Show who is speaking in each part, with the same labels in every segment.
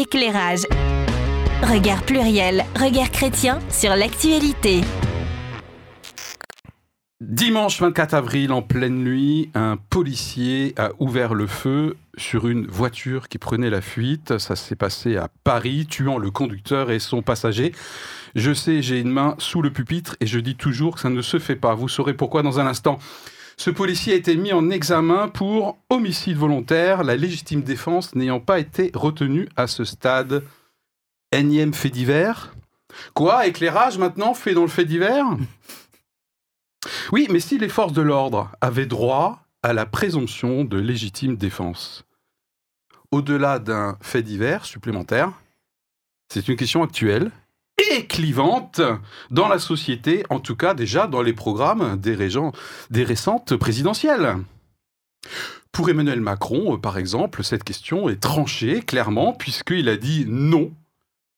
Speaker 1: éclairage. Regard pluriel, regard chrétien sur l'actualité.
Speaker 2: Dimanche 24 avril, en pleine nuit, un policier a ouvert le feu sur une voiture qui prenait la fuite. Ça s'est passé à Paris, tuant le conducteur et son passager. Je sais, j'ai une main sous le pupitre et je dis toujours que ça ne se fait pas. Vous saurez pourquoi dans un instant. Ce policier a été mis en examen pour homicide volontaire, la légitime défense n'ayant pas été retenue à ce stade. Énième fait divers Quoi Éclairage maintenant fait dans le fait divers? Oui, mais si les forces de l'ordre avaient droit à la présomption de légitime défense, au-delà d'un fait divers supplémentaire, c'est une question actuelle et clivante dans la société, en tout cas déjà dans les programmes des, des récentes présidentielles. Pour Emmanuel Macron, euh, par exemple, cette question est tranchée clairement puisqu'il a dit non.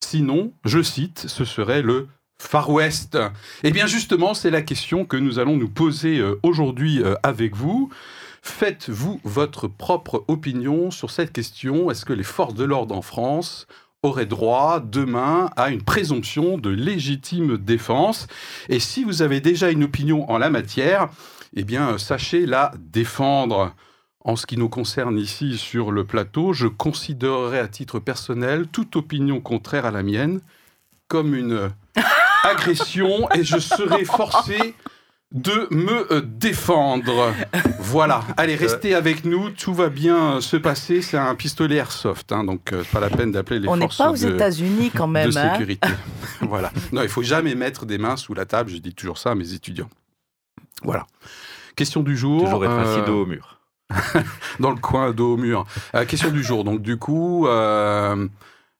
Speaker 2: Sinon, je cite, ce serait le Far West Eh bien justement, c'est la question que nous allons nous poser euh, aujourd'hui euh, avec vous. Faites-vous votre propre opinion sur cette question? Est-ce que les forces de l'ordre en France auraient droit demain à une présomption de légitime défense Et si vous avez déjà une opinion en la matière, eh bien sachez la défendre. En ce qui nous concerne ici sur le plateau, je considérerais à titre personnel toute opinion contraire à la mienne comme une agression et je serai forcé de me euh, défendre. Voilà. Allez, restez avec nous. Tout va bien se passer. C'est un pistolet airsoft, hein, donc euh, pas la peine d'appeler les
Speaker 3: On n'est
Speaker 2: forces
Speaker 3: pas aux
Speaker 2: de,
Speaker 3: États-unis quand même.
Speaker 2: de
Speaker 3: hein.
Speaker 2: sécurité. voilà. Non, il faut jamais mettre des mains sous la table. Je dis toujours ça à mes étudiants. Voilà. Question du jour.
Speaker 4: Toujours être assis
Speaker 2: euh,
Speaker 4: dos au mur.
Speaker 2: dans le coin, dos au mur. Euh, question du jour. Donc, du coup, euh,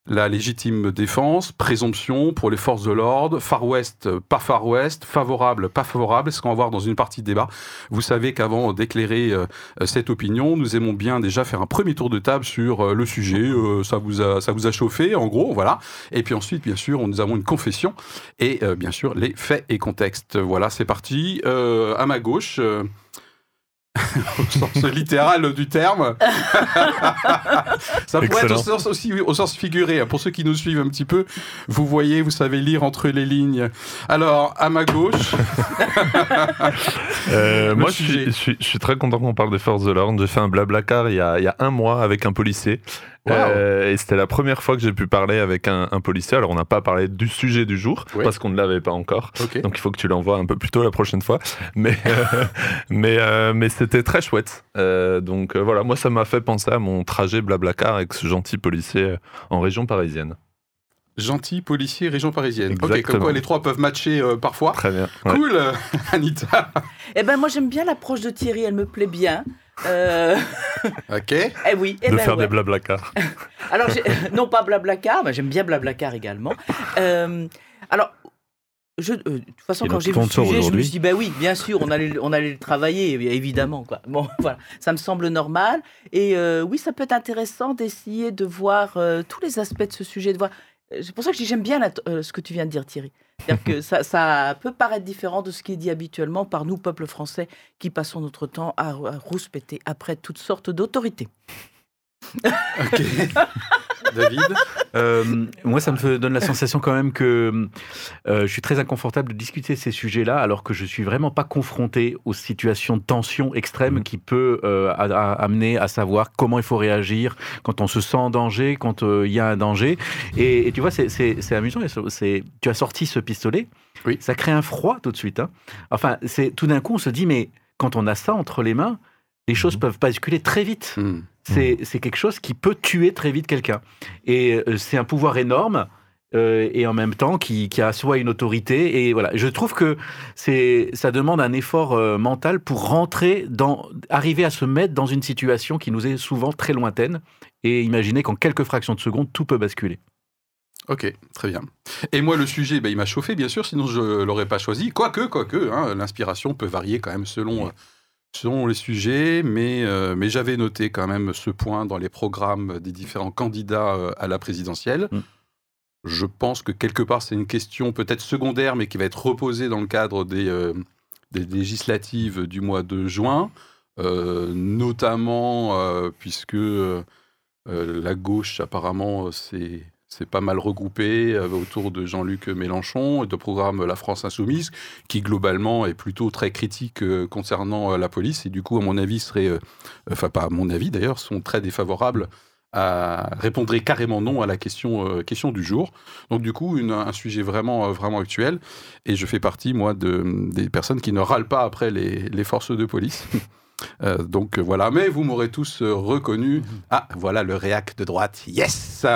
Speaker 2: la légitime défense, présomption pour les forces de l'ordre, Far West, euh, pas Far West, favorable, pas favorable, ce qu'on va voir dans une partie de débat. Vous savez qu'avant d'éclairer euh, euh, cette opinion, nous aimons bien déjà faire un premier tour de table sur le sujet. Ça, vous a, ça vous a chauffé, en gros, voilà. Et puis ensuite, bien sûr, nous avons une confession et bien sûr les faits et contextes. Voilà, c'est parti. À ma gauche. au sens littéral du terme. Ça pourrait être au sens, aussi au sens figuré. Pour ceux qui nous suivent un petit peu, vous voyez, vous savez lire entre les lignes. Alors, à ma gauche,
Speaker 4: Euh, moi, je
Speaker 2: sujet.
Speaker 4: suis, je, suis, je suis très content qu'on parle des forces de l'ordre. J'ai fait un blabla car il y a, il y a un mois avec un policier.
Speaker 2: Wow.
Speaker 4: Euh, et c'était la première fois que j'ai pu parler avec un, un policier. Alors, on n'a pas parlé du sujet du jour
Speaker 2: Oui.
Speaker 4: parce qu'on ne l'avait pas encore. Donc, il faut que tu l'envoies un peu plus tôt la prochaine fois. Mais, euh, mais, euh, mais c'était très chouette. Euh, donc, euh, voilà, moi, ça m'a fait penser à mon trajet blablacar avec ce gentil policier en région parisienne.
Speaker 2: Gentil policier, région parisienne. Ok, comme
Speaker 4: Exactement.
Speaker 2: quoi les trois peuvent matcher euh, parfois.
Speaker 4: Très bien. Ouais.
Speaker 2: Cool, Anita.
Speaker 3: Eh ben moi j'aime bien l'approche de Thierry, elle me plaît bien. Euh,
Speaker 2: Ok.
Speaker 3: eh oui, eh
Speaker 4: de
Speaker 3: ben
Speaker 4: faire
Speaker 3: ouais.
Speaker 4: des blablacar.
Speaker 3: Alors, j'ai- non pas Blablacar, mais j'aime bien Blablacar également. Euh, alors, je, euh, de toute façon,
Speaker 5: Et
Speaker 3: quand j'ai vu le
Speaker 5: sponsor
Speaker 3: sujet, je me suis dit, bah oui, bien sûr, on allait, on allait le travailler, évidemment. Quoi. Bon, voilà, ça me semble normal. Et euh, oui, ça peut être intéressant d'essayer de voir euh, tous les aspects de ce sujet. De voir... C'est pour ça que je dis, j'aime bien la- euh, ce que tu viens de dire, Thierry. C'est-à-dire que ça, ça peut paraître différent de ce qui est dit habituellement par nous, peuple français, qui passons notre temps à, à rouspéter après toutes sortes d'autorités.
Speaker 2: Ok. David.
Speaker 5: Euh, moi, ça me donne la sensation quand même que euh, je suis très inconfortable de discuter ces sujets-là, alors que je suis vraiment pas confronté aux situations de tension extrême
Speaker 4: Mhm.
Speaker 5: qui peut euh, a- a- amener à savoir comment il faut réagir quand on se sent en danger, quand il y a un danger. Et, et tu vois, c'est- amusant. c'est- Tu as sorti ce pistolet,
Speaker 2: Oui.
Speaker 5: ça crée un froid tout de suite. hein. Enfin, c'est tout d'un coup, on se dit, mais quand on a ça entre les mains, les choses
Speaker 4: Mhm.
Speaker 5: peuvent basculer très vite
Speaker 2: Hmm.
Speaker 5: c'est c'est quelque chose qui peut tuer très vite quelqu'un. Et euh, c'est un pouvoir énorme. euh, et en même temps qui, qui a soit une autorité et voilà je trouve que c'est ça demande un effort euh, mental pour rentrer dans arriver à se mettre dans une situation qui nous est souvent très lointaine et imaginer qu'en quelques fractions de secondes tout peut basculer
Speaker 2: Ok, très bien. Et moi, le sujet, ben, il m'a chauffé, bien sûr, sinon je l'aurais pas choisi. Quoique, quoique, hein, l'inspiration peut varier quand même selon, selon les sujets, mais, euh, mais j'avais noté quand même ce point dans les programmes des différents candidats euh, à la présidentielle.
Speaker 5: Mm.
Speaker 2: Je pense que quelque part, c'est une question peut-être secondaire, mais qui va être reposée dans le cadre des, euh, des législatives du mois de juin, euh, notamment puisque la gauche, apparemment, c'est c'est pas mal regroupé euh, autour de Jean-Luc Mélenchon et de programme La France Insoumise, qui globalement est plutôt très critique euh, concernant euh, la police et du coup, à mon avis, serait, euh, enfin pas à mon avis d'ailleurs, sont très défavorables à répondrait carrément non à la question, euh, question du jour. Donc du coup, un sujet vraiment, euh, vraiment actuel. Et je fais partie, moi, de, des personnes qui ne râlent pas après les forces de police. Euh, donc euh, voilà, mais vous m'aurez tous euh, reconnu. Ah, voilà le réac de droite. Yes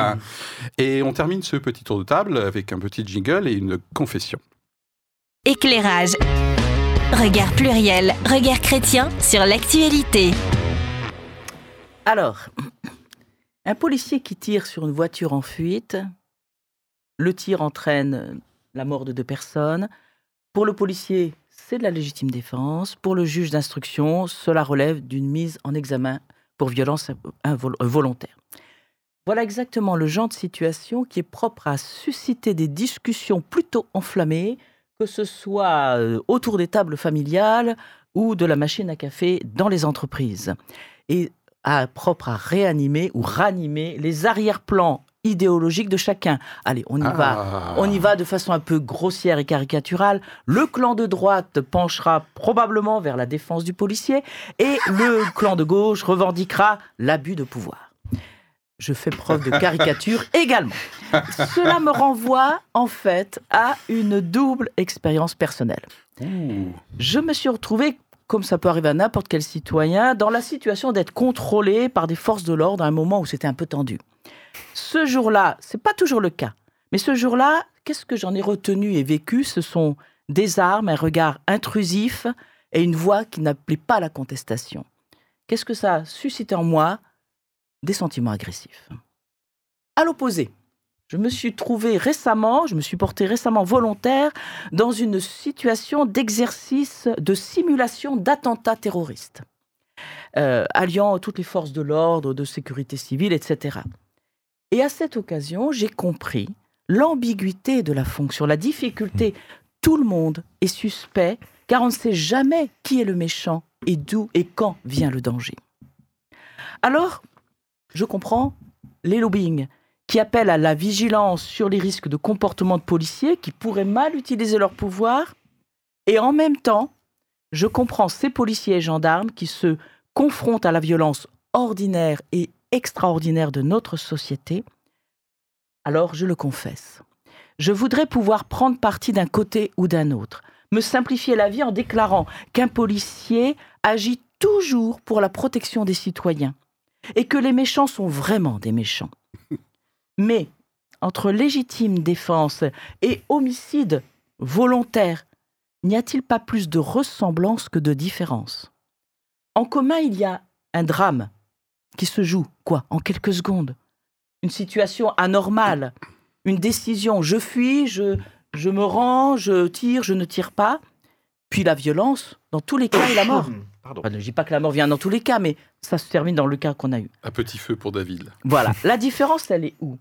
Speaker 2: Et on termine ce petit tour de table avec un petit jingle et une confession.
Speaker 1: Éclairage. Regard pluriel, regard chrétien sur l'actualité.
Speaker 3: Alors, un policier qui tire sur une voiture en fuite, le tir entraîne la mort de deux personnes. Pour le policier, c'est de la légitime défense. Pour le juge d'instruction, cela relève d'une mise en examen pour violence euh, volontaire. Voilà exactement le genre de situation qui est propre à susciter des discussions plutôt enflammées, que ce soit euh, autour des tables familiales ou de la machine à café dans les entreprises. Et à- propre à réanimer ou ranimer les arrière-plans idéologiques de chacun. Allez, on y va.
Speaker 2: Ah.
Speaker 3: On y va de façon un peu grossière et caricaturale. Le clan de droite penchera probablement vers la défense du policier et le clan de gauche revendiquera l'abus de pouvoir. Je fais preuve de caricature également. Cela me renvoie en fait à une double expérience personnelle. Je me suis retrouvé, comme ça peut arriver à n'importe quel citoyen, dans la situation d'être contrôlé par des forces de l'ordre à un moment où c'était un peu tendu. Ce jour-là, c'est pas toujours le cas, mais ce jour-là, qu'est-ce que j'en ai retenu et vécu? Ce sont des armes, un regard intrusif et une voix qui n'appelait pas la contestation. Qu'est-ce que ça a suscité en moi? Des sentiments agressifs. À l'opposé, je me suis trouvé récemment, je me suis porté récemment volontaire dans une situation d'exercice de simulation d'attentat terroriste, euh, alliant toutes les forces de l'ordre, de sécurité civile, etc. Et à cette occasion, j'ai compris l'ambiguïté de la fonction, la difficulté. Tout le monde est suspect, car on ne sait jamais qui est le méchant et d'où et quand vient le danger. Alors, je comprends les lobbying qui appellent à la vigilance sur les risques de comportement de policiers qui pourraient mal utiliser leur pouvoir. Et en même temps, je comprends ces policiers et gendarmes qui se confrontent à la violence ordinaire et extraordinaire de notre société. Alors, je le confesse, je voudrais pouvoir prendre parti d'un côté ou d'un autre, me simplifier la vie en déclarant qu'un policier agit toujours pour la protection des citoyens et que les méchants sont vraiment des méchants. Mais entre légitime défense et homicide volontaire, n'y a-t-il pas plus de ressemblance que de différence? En commun, il y a un drame qui se joue, quoi, en quelques secondes. Une situation anormale, une décision, je fuis, je, je me rends, je tire, je ne tire pas. Puis la violence, dans tous les cas, et la mort.
Speaker 5: Pardon.
Speaker 3: Enfin, je ne dis pas que la mort vient dans tous les cas, mais ça se termine dans le cas qu'on a eu.
Speaker 2: Un petit feu pour David.
Speaker 3: Voilà. La différence, elle est où?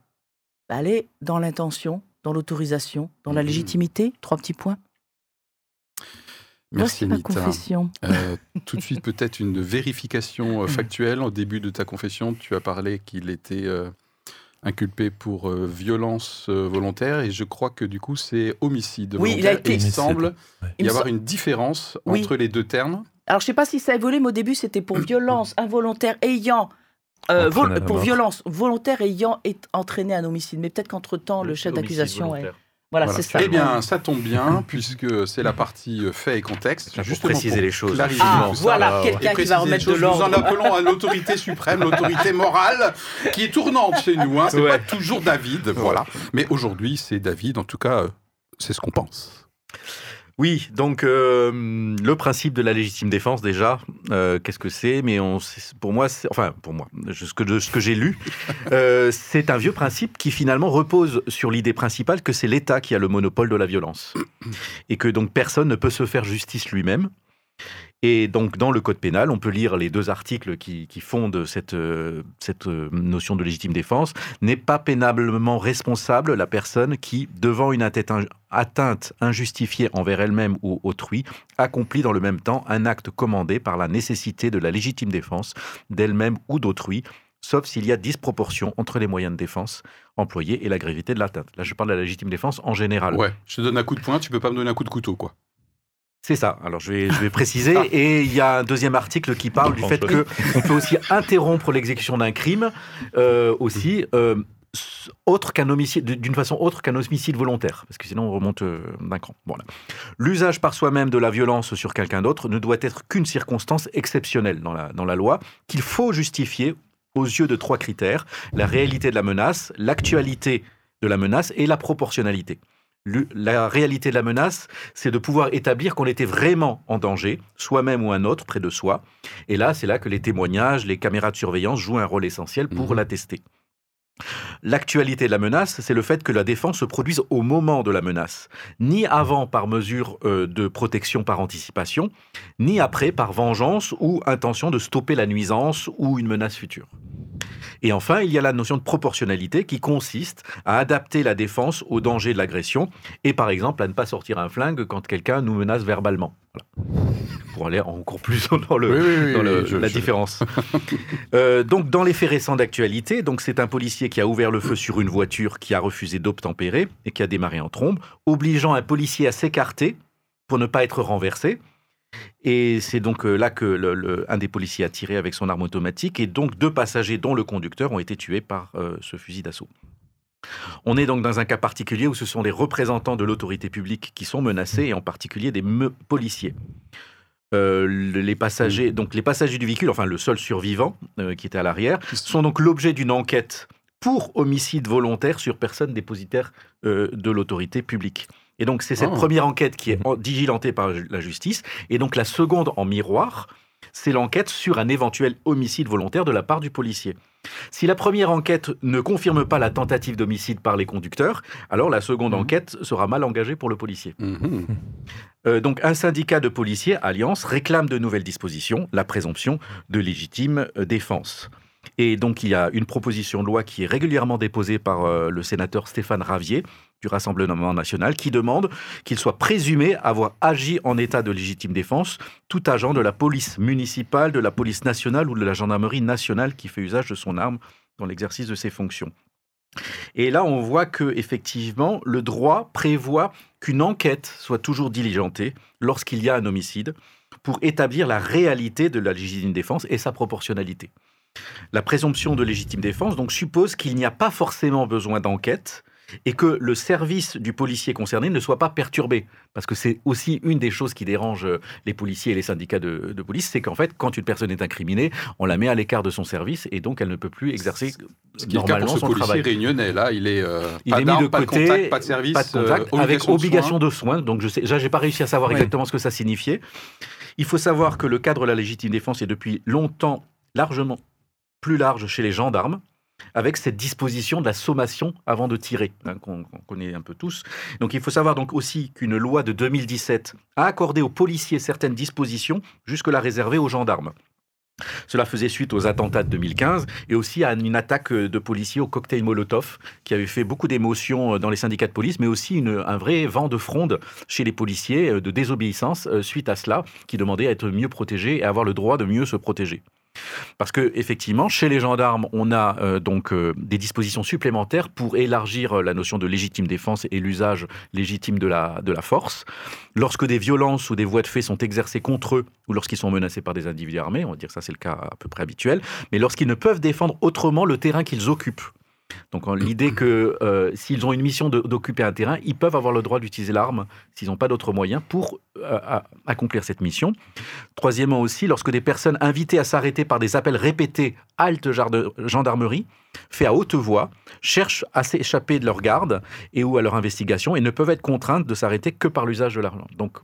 Speaker 3: Elle est dans l'intention, dans l'autorisation, dans la
Speaker 2: Mhm.
Speaker 3: légitimité. Trois petits points.
Speaker 2: Merci Anita.
Speaker 3: confession.
Speaker 2: Euh, tout de suite, peut-être une vérification euh, factuelle. Au début de ta confession, tu as parlé qu'il était euh, inculpé pour euh, violence volontaire et je crois que du coup, c'est homicide
Speaker 3: Oui, il a été-
Speaker 2: Et il semble
Speaker 4: Ouais.
Speaker 2: y
Speaker 3: Il
Speaker 2: avoir une différence
Speaker 3: Oui.
Speaker 2: entre les deux termes.
Speaker 3: Alors, je sais pas si ça a évolué, mais au début, c'était pour violence involontaire ayant. euh, pour violence volontaire ayant entraîné un homicide. Mais peut-être qu'entre-temps, le chef d'accusation est. Voilà,
Speaker 5: Voilà.
Speaker 3: c'est ça.
Speaker 2: Eh bien, ça tombe bien, puisque c'est la partie euh, fait et contexte.
Speaker 5: Pour
Speaker 2: Justement
Speaker 5: préciser les choses.
Speaker 3: Ah, voilà, quelqu'un
Speaker 2: Et
Speaker 3: qui va remettre de
Speaker 2: choses, Nous en
Speaker 3: l'ordre.
Speaker 2: appelons à l'autorité suprême, l'autorité morale, qui est tournante chez nous. Hein. C'est
Speaker 5: Ouais.
Speaker 2: pas toujours David, voilà. Mais aujourd'hui, c'est David. En tout cas, euh, c'est ce qu'on pense.
Speaker 5: Oui, donc euh, le principe de la légitime défense déjà, euh, qu'est-ce que c'est? Mais on, pour moi, enfin pour moi, ce que, ce que j'ai lu, euh, c'est un vieux principe qui finalement repose sur l'idée principale que c'est l'État qui a le monopole de la violence et que donc personne ne peut se faire justice lui-même. Et donc, dans le Code pénal, on peut lire les deux articles qui, fondent cette, euh, euh, notion de légitime défense. N'est pas pénablement responsable la personne qui, devant une atteinte, in- atteinte injustifiée envers elle-même ou autrui, accomplit dans le même temps un acte commandé par la nécessité de la légitime défense d'elle-même ou d'autrui, sauf s'il y a disproportion entre les moyens de défense employés et la gravité de l'atteinte. Là, je parle de la légitime défense en général.
Speaker 2: Ouais, je te donne un coup de poing, tu peux pas me donner un coup de couteau, quoi.
Speaker 5: C'est ça. Alors je vais, je vais préciser. Et il y a un deuxième article qui parle du fait que on peut aussi interrompre l'exécution d'un crime euh, aussi. euh, s- autre qu'un homicide, d'une façon autre qu'un homicide volontaire, parce que sinon on remonte euh, d'un cran. Voilà. L'usage par soi-même de la violence sur quelqu'un d'autre ne doit être qu'une circonstance exceptionnelle dans la, dans la loi, qu'il faut justifier aux yeux de trois critères la réalité de la menace, l'actualité de la menace et la proportionnalité. La réalité de la menace, c'est de pouvoir établir qu'on était vraiment en danger, soi-même ou un autre, près de soi. Et là, c'est là que les témoignages, les caméras de surveillance jouent un rôle essentiel pour
Speaker 2: Mhm.
Speaker 5: l'attester. L'actualité de la menace, c'est le fait que la défense se produise au moment de la menace, ni avant par mesure euh, de protection par anticipation, ni après par vengeance ou intention de stopper la nuisance ou une menace future. Et enfin, il y a la notion de proportionnalité qui consiste à adapter la défense au danger de l'agression et par exemple à ne pas sortir un flingue quand quelqu'un nous menace verbalement. Voilà. Pour aller encore plus dans, le,
Speaker 2: Oui, oui, oui,
Speaker 5: dans le-
Speaker 2: oui, je-
Speaker 5: la
Speaker 2: je-
Speaker 5: différence. Euh, donc, dans les faits récents d'actualité, donc c'est un policier qui a ouvert le feu sur une voiture qui a refusé d'obtempérer et qui a démarré en trombe, obligeant un policier à s'écarter pour ne pas être renversé. Et c'est donc euh, là que le- le- un des policiers a tiré avec son arme automatique et donc deux passagers, dont le conducteur, ont été tués par euh, ce fusil d'assaut. On est donc dans un cas particulier où ce sont les représentants de l'autorité publique qui sont menacés, et en particulier des policiers. Euh, le- les passagers, donc les passagers du véhicule, enfin le seul survivant euh, qui était à l'arrière, sont donc l'objet d'une enquête pour homicide volontaire sur personne dépositaire euh, de l'autorité publique. Et donc c'est cette
Speaker 2: Oh.
Speaker 5: première enquête qui est en- diligentée par la justice, et donc la seconde en miroir, c'est l'enquête sur un éventuel homicide volontaire de la part du policier. Si la première enquête ne confirme pas la tentative d'homicide par les conducteurs, alors la seconde
Speaker 2: Mhm.
Speaker 5: enquête sera mal engagée pour le policier.
Speaker 2: Mhm.
Speaker 5: Euh, donc un syndicat de policiers, Alliance, réclame de nouvelles dispositions, la présomption de légitime euh, défense. Et donc il y a une proposition de loi qui est régulièrement déposée par euh, le sénateur Stéphane Ravier du Rassemblement national qui demande qu'il soit présumé avoir agi en état de légitime défense tout agent de la police municipale, de la police nationale ou de la gendarmerie nationale qui fait usage de son arme dans l'exercice de ses fonctions. Et là, on voit que effectivement, le droit prévoit qu'une enquête soit toujours diligentée lorsqu'il y a un homicide pour établir la réalité de la légitime défense et sa proportionnalité. La présomption de légitime défense donc suppose qu'il n'y a pas forcément besoin d'enquête et que le service du policier concerné ne soit pas perturbé. Parce que c'est aussi une des choses qui dérange euh, les policiers et les syndicats de, de police, c'est qu'en fait, quand une personne est incriminée, on la met à l'écart de son service et donc elle ne peut plus exercer
Speaker 2: Ce qui est le cas
Speaker 5: normalement
Speaker 2: pour ce
Speaker 5: son
Speaker 2: policier
Speaker 5: travail.
Speaker 2: réunionnais. Là, il est, euh,
Speaker 5: Il
Speaker 2: pas
Speaker 5: est mis de
Speaker 2: pas
Speaker 5: côté,
Speaker 2: de contact, pas de service,
Speaker 5: pas de contact,
Speaker 2: euh,
Speaker 5: avec
Speaker 2: de
Speaker 5: obligation
Speaker 2: soins.
Speaker 5: de soins. Donc je sais, j'ai pas réussi à savoir exactement ce que ça signifiait. Il faut savoir que le cadre de la légitime défense est depuis longtemps largement plus large chez les gendarmes, avec cette disposition de la sommation avant de tirer, hein, qu'on connaît un peu tous. Donc il faut savoir donc aussi qu'une loi de 2017 a accordé aux policiers certaines dispositions, jusque-là réservées aux gendarmes. Cela faisait suite aux attentats de 2015 et aussi à une attaque de policiers au cocktail Molotov qui avait fait beaucoup d'émotions dans les syndicats de police, mais aussi un vrai vent de fronde chez les policiers euh, de désobéissance euh, suite à cela, qui demandaient à être mieux protégés et à avoir le droit de mieux se protéger. Parce que effectivement, chez les gendarmes, on a euh, donc euh, des dispositions supplémentaires pour élargir euh, la notion de légitime défense et l'usage légitime de la, de la force. Lorsque des violences ou des voies de fait sont exercées contre eux ou lorsqu'ils sont menacés par des individus armés, on va dire que ça c'est le cas à peu près habituel, mais lorsqu'ils ne peuvent défendre autrement le terrain qu'ils occupent. Donc l'idée que euh, s'ils ont une mission d'occuper un terrain, ils peuvent avoir le droit d'utiliser l'arme s'ils n'ont pas d'autres moyens pour euh, accomplir cette mission. Troisièmement aussi, lorsque des personnes invitées à s'arrêter par des appels répétés halte gendarmerie, fait à haute voix, cherchent à s'échapper de leur garde et ou à leur investigation et ne peuvent être contraintes de s'arrêter que par l'usage de l'arme. Donc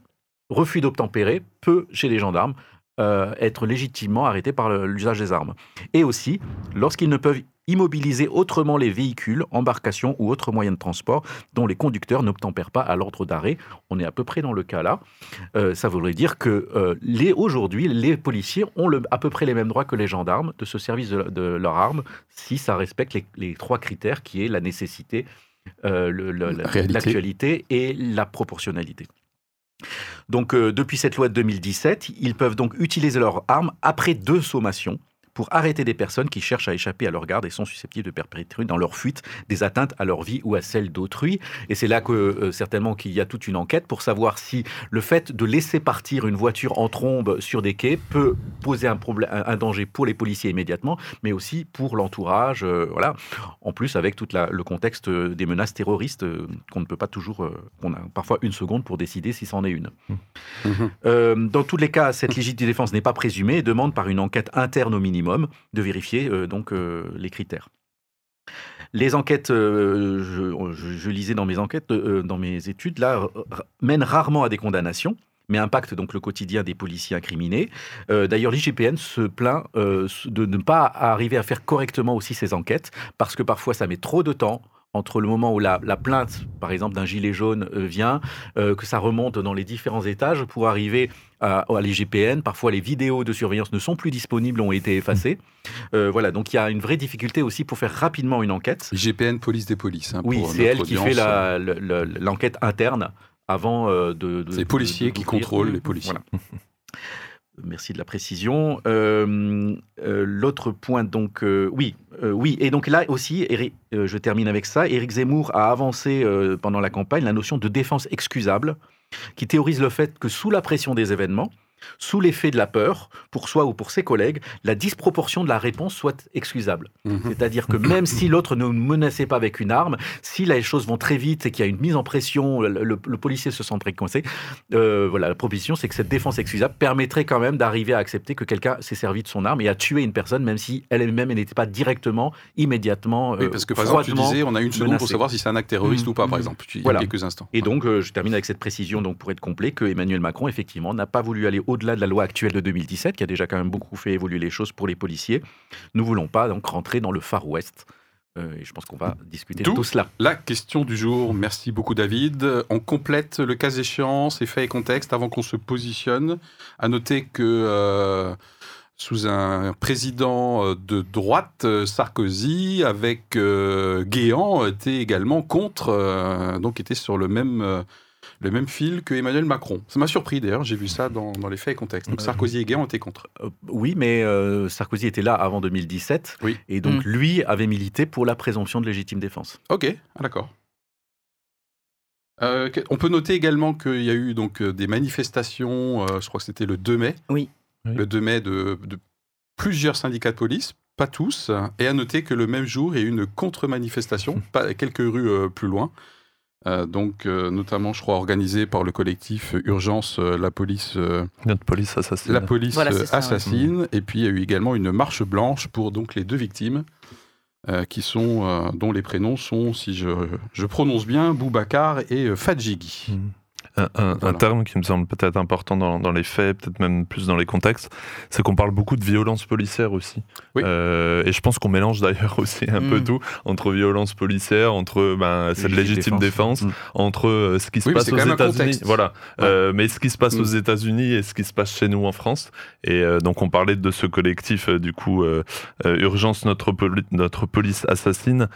Speaker 5: refus d'obtempérer peut, chez les gendarmes, euh, être légitimement arrêté par l'usage des armes. Et aussi, lorsqu'ils ne peuvent immobiliser autrement les véhicules, embarcations ou autres moyens de transport dont les conducteurs n'obtempèrent pas à l'ordre d'arrêt. On est à peu près dans le cas là. Euh, ça voudrait dire que euh, les, aujourd'hui, les policiers ont le- à peu près les mêmes droits que les gendarmes de se servir de, de leur arme si ça respecte les, les trois critères qui est la nécessité, euh, la- l'actualité et la proportionnalité. Donc, euh, depuis cette loi de 2017, ils peuvent donc utiliser leur arme après deux sommations pour arrêter des personnes qui cherchent à échapper à leur garde et sont susceptibles de perpétrer dans leur fuite des atteintes à leur vie ou à celle d'autrui. Et c'est là que euh, certainement qu'il y a toute une enquête pour savoir si le fait de laisser partir une voiture en trombe sur des quais peut poser un, problème, un danger pour les policiers immédiatement, mais aussi pour l'entourage. euh, voilà. En plus, avec tout le contexte euh, des menaces terroristes euh, qu'on ne peut pas toujours, qu'on a parfois une seconde pour décider si c'en est une. Euh, dans tous les cas, cette légitime défense n'est pas présumée et demande par une enquête interne au minimum de vérifier euh, donc euh, les critères. Les enquêtes, euh, je, lisais dans mes enquêtes, dans mes études, là, mènent rarement à des condamnations, mais impactent donc le quotidien des policiers incriminés. D'ailleurs, l'IGPN se plaint de ne pas arriver à faire correctement aussi ces enquêtes, parce que parfois ça met trop de temps entre le moment où la, la plainte, par exemple, d'un gilet jaune euh, vient, euh, que ça remonte dans les différents étages pour arriver à, à l'IGPN. Parfois, les vidéos de surveillance ne sont plus disponibles, ont été effacées. Euh, voilà, donc il y a une vraie difficulté aussi pour faire rapidement une enquête.
Speaker 2: IGPN, police des polices. hein,
Speaker 5: Oui, c'est elle qui fait l'enquête interne avant de. de-
Speaker 2: C'est les policiers
Speaker 5: de-
Speaker 2: qui contrôlent les policiers.
Speaker 5: Voilà. Merci de la précision. Euh, euh, L'autre point, donc, euh, oui, oui, et donc là aussi, je termine avec ça. Éric Zemmour a avancé pendant la campagne la notion de défense excusable, qui théorise le fait que sous la pression des événements, sous l'effet de la peur, pour soi ou pour ses collègues, la disproportion de la réponse soit excusable.
Speaker 2: Mhm.
Speaker 5: C'est-à-dire que même si l'autre ne menaçait pas avec une arme, si les choses vont très vite et qu'il y a une mise en pression, le, le- le policier se sent très coincé, euh, voilà, la proposition, c'est que cette défense excusable permettrait quand même d'arriver à accepter que quelqu'un s'est servi de son arme et a tué une personne, même si elle-même elle n'était pas directement, immédiatement,
Speaker 2: Oui,
Speaker 5: euh,
Speaker 2: parce que par exemple, tu disais, on a une seconde pour savoir si c'est un acte terroriste ou pas, par
Speaker 5: Mhm.
Speaker 2: exemple, il y a
Speaker 5: Voilà.
Speaker 2: quelques instants.
Speaker 5: Et donc, euh, je termine avec cette précision, donc pour être complet, que Emmanuel Macron, effectivement, n'a pas voulu aller au-delà de la loi actuelle de 2017, qui a déjà quand même beaucoup fait évoluer les choses pour les policiers. Nous voulons pas donc rentrer dans le Far West. Euh, et je pense qu'on va discuter de tout cela.
Speaker 2: La question du jour, merci beaucoup David. On complète le cas échéant, ces faits et contextes avant qu'on se positionne. À noter que euh, sous un président euh, de droite, Sarkozy, avec euh, Guéant, était également contre, donc était sur le même, le même fil que Emmanuel Macron. Ça m'a surpris d'ailleurs, j'ai vu ça dans, dans les faits et contextes. Donc
Speaker 5: Euh,
Speaker 2: Sarkozy et Guéant étaient contre.
Speaker 5: Euh, oui, mais euh, Sarkozy était là avant 2017.
Speaker 2: Oui.
Speaker 5: Et donc,
Speaker 3: Mm.
Speaker 5: lui avait milité pour la présomption de légitime défense.
Speaker 2: Ok, ah, d'accord. Euh, on peut noter également qu'il y a eu donc des manifestations, euh, je crois que c'était le 2 mai.
Speaker 3: Oui.
Speaker 2: Le 2 mai de, de plusieurs syndicats de police, pas tous. Et à noter que le même jour, il y a eu une contre-manifestation, pas quelques rues euh, plus loin. Euh, donc, euh, notamment, je crois, organisée par le collectif Urgence, euh, la police, euh,
Speaker 4: Notre police assassine.
Speaker 2: la police
Speaker 3: Voilà,
Speaker 2: euh,
Speaker 3: ouais.
Speaker 2: assassine. Et puis, il y a eu également une marche blanche pour donc les deux victimes, euh, qui sont, euh, dont les prénoms sont, si je, je prononce bien, Boubacar et euh, Fadjigui.
Speaker 4: Mm. Un, un- un
Speaker 2: Voilà.
Speaker 4: terme qui me semble peut-être important dans, dans les faits, peut-être même plus dans les contextes, c'est qu'on parle beaucoup de violence policière aussi.
Speaker 2: Oui.
Speaker 4: Euh, et je pense qu'on mélange d'ailleurs aussi un
Speaker 3: Mm.
Speaker 4: peu tout entre violence policière, entre ben, cette légitime défense,
Speaker 5: Mm.
Speaker 4: entre euh, ce qui se
Speaker 2: Oui,
Speaker 4: passe aux États-Unis, voilà,
Speaker 2: Ouais.
Speaker 4: Euh, mais ce qui se passe
Speaker 2: Mm.
Speaker 4: aux États-Unis et ce qui se passe chez nous en France. Et donc on parlait de ce collectif du coup Urgence notre poli- notre police assassine,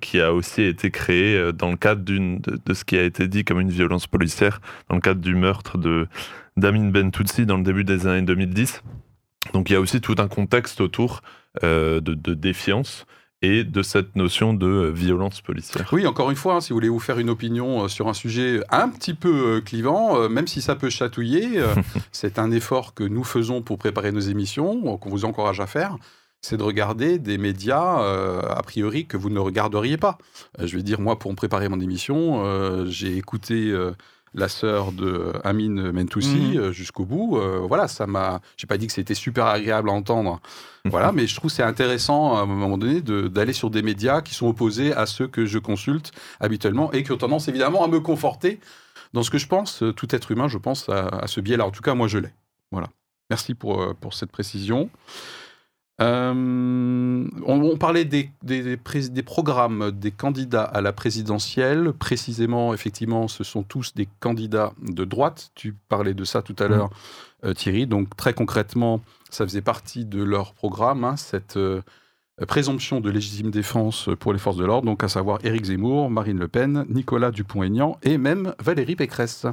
Speaker 4: qui a aussi été créé dans le cadre d'une de, de ce qui a été dit comme une violence policière dans le cadre du meurtre de d'Amin Bentoutsi dans le début des années 2010. Donc il y a aussi tout un contexte autour euh, de, de défiance et de cette notion de euh, violence policière.
Speaker 2: Oui, encore une fois, hein, si vous voulez vous faire une opinion euh, sur un sujet un petit peu euh, clivant, euh, même si ça peut chatouiller, c'est un effort que nous faisons pour préparer nos émissions, qu'on vous encourage à faire. C'est de regarder des médias, euh, a priori, que vous ne regarderiez pas. Euh, je vais dire, moi, pour me préparer mon émission, euh, j'ai écouté la sœur de Amine Mentoussi
Speaker 3: Mhm.
Speaker 2: jusqu'au bout. Euh, voilà, ça m'a. J'ai pas dit que c'était super agréable à entendre. Voilà, mais je trouve que c'est intéressant à un moment donné de- d'aller sur des médias qui sont opposés à ceux que je consulte habituellement et qui ont tendance évidemment à me conforter dans ce que je pense. Tout être humain, je pense à, à ce biais-là. En tout cas, moi, je l'ai. Voilà. Merci pour, pour cette précision. Euh, on, on parlait des, programmes des candidats à la présidentielle. Précisément, effectivement, ce sont tous des candidats de droite. Tu parlais de ça tout à l'heure, euh, Thierry. Donc, très concrètement, ça faisait partie de leur programme, hein, cette euh, présomption de légitime défense pour les forces de l'ordre, donc à savoir Éric Zemmour, Marine Le Pen, Nicolas Dupont-Aignan et même Valérie Pécresse.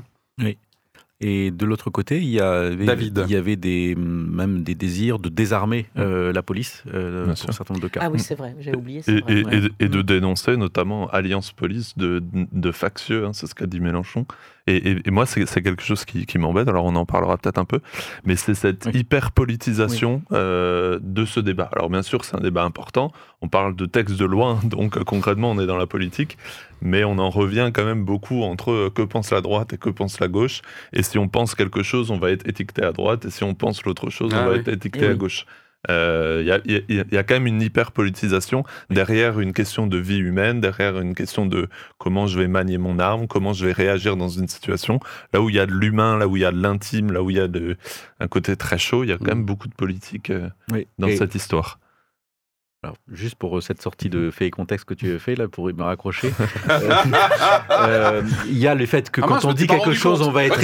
Speaker 5: Et de l'autre côté, il y avait,
Speaker 2: David.
Speaker 5: il y avait des, même des désirs de désarmer euh, la police euh, pour
Speaker 4: sûr.
Speaker 5: un certain nombre de cas.
Speaker 3: Ah oui, c'est vrai, j'ai oublié.
Speaker 4: Et,
Speaker 3: vrai.
Speaker 4: et-
Speaker 5: ouais.
Speaker 4: et de- et de
Speaker 3: Mm.
Speaker 4: dénoncer notamment Alliance Police de, de factieux, hein, c'est ce qu'a dit Mélenchon. Et, et- et moi, c'est quelque chose qui, qui m'embête, alors on en parlera peut-être un peu, mais c'est cette
Speaker 5: Oui.
Speaker 4: hyper-politisation euh, de ce débat. Alors bien sûr, c'est un débat important, on parle de textes de loi, donc euh, concrètement, on est dans la politique, mais on en revient quand même beaucoup entre euh, que pense la droite et que pense la gauche, et si on pense quelque chose, on va être étiqueté à droite, et si on pense l'autre chose,
Speaker 2: Ah
Speaker 4: on va
Speaker 2: oui.
Speaker 4: être étiqueté
Speaker 3: Eh
Speaker 4: à gauche. Euh, Il y, a, il y a- il y a quand même une hyper-politisation derrière une question de vie humaine, derrière une question de comment je vais manier mon arme, comment je vais réagir dans une situation. Là où il y a de l'humain, là où il y a de l'intime, là où il y a de, un côté très chaud, il y a quand
Speaker 2: Mm.
Speaker 4: même beaucoup de politique euh,
Speaker 5: Oui.
Speaker 4: dans
Speaker 5: Et-
Speaker 4: cette histoire.
Speaker 5: Alors, juste pour euh, cette sortie de fait et contexte que tu as fait, là, pour me raccrocher, euh, euh, il y a le fait que
Speaker 2: Ah
Speaker 5: quand
Speaker 2: mince,
Speaker 5: on dit quelque chose,
Speaker 2: compte.
Speaker 5: on va être.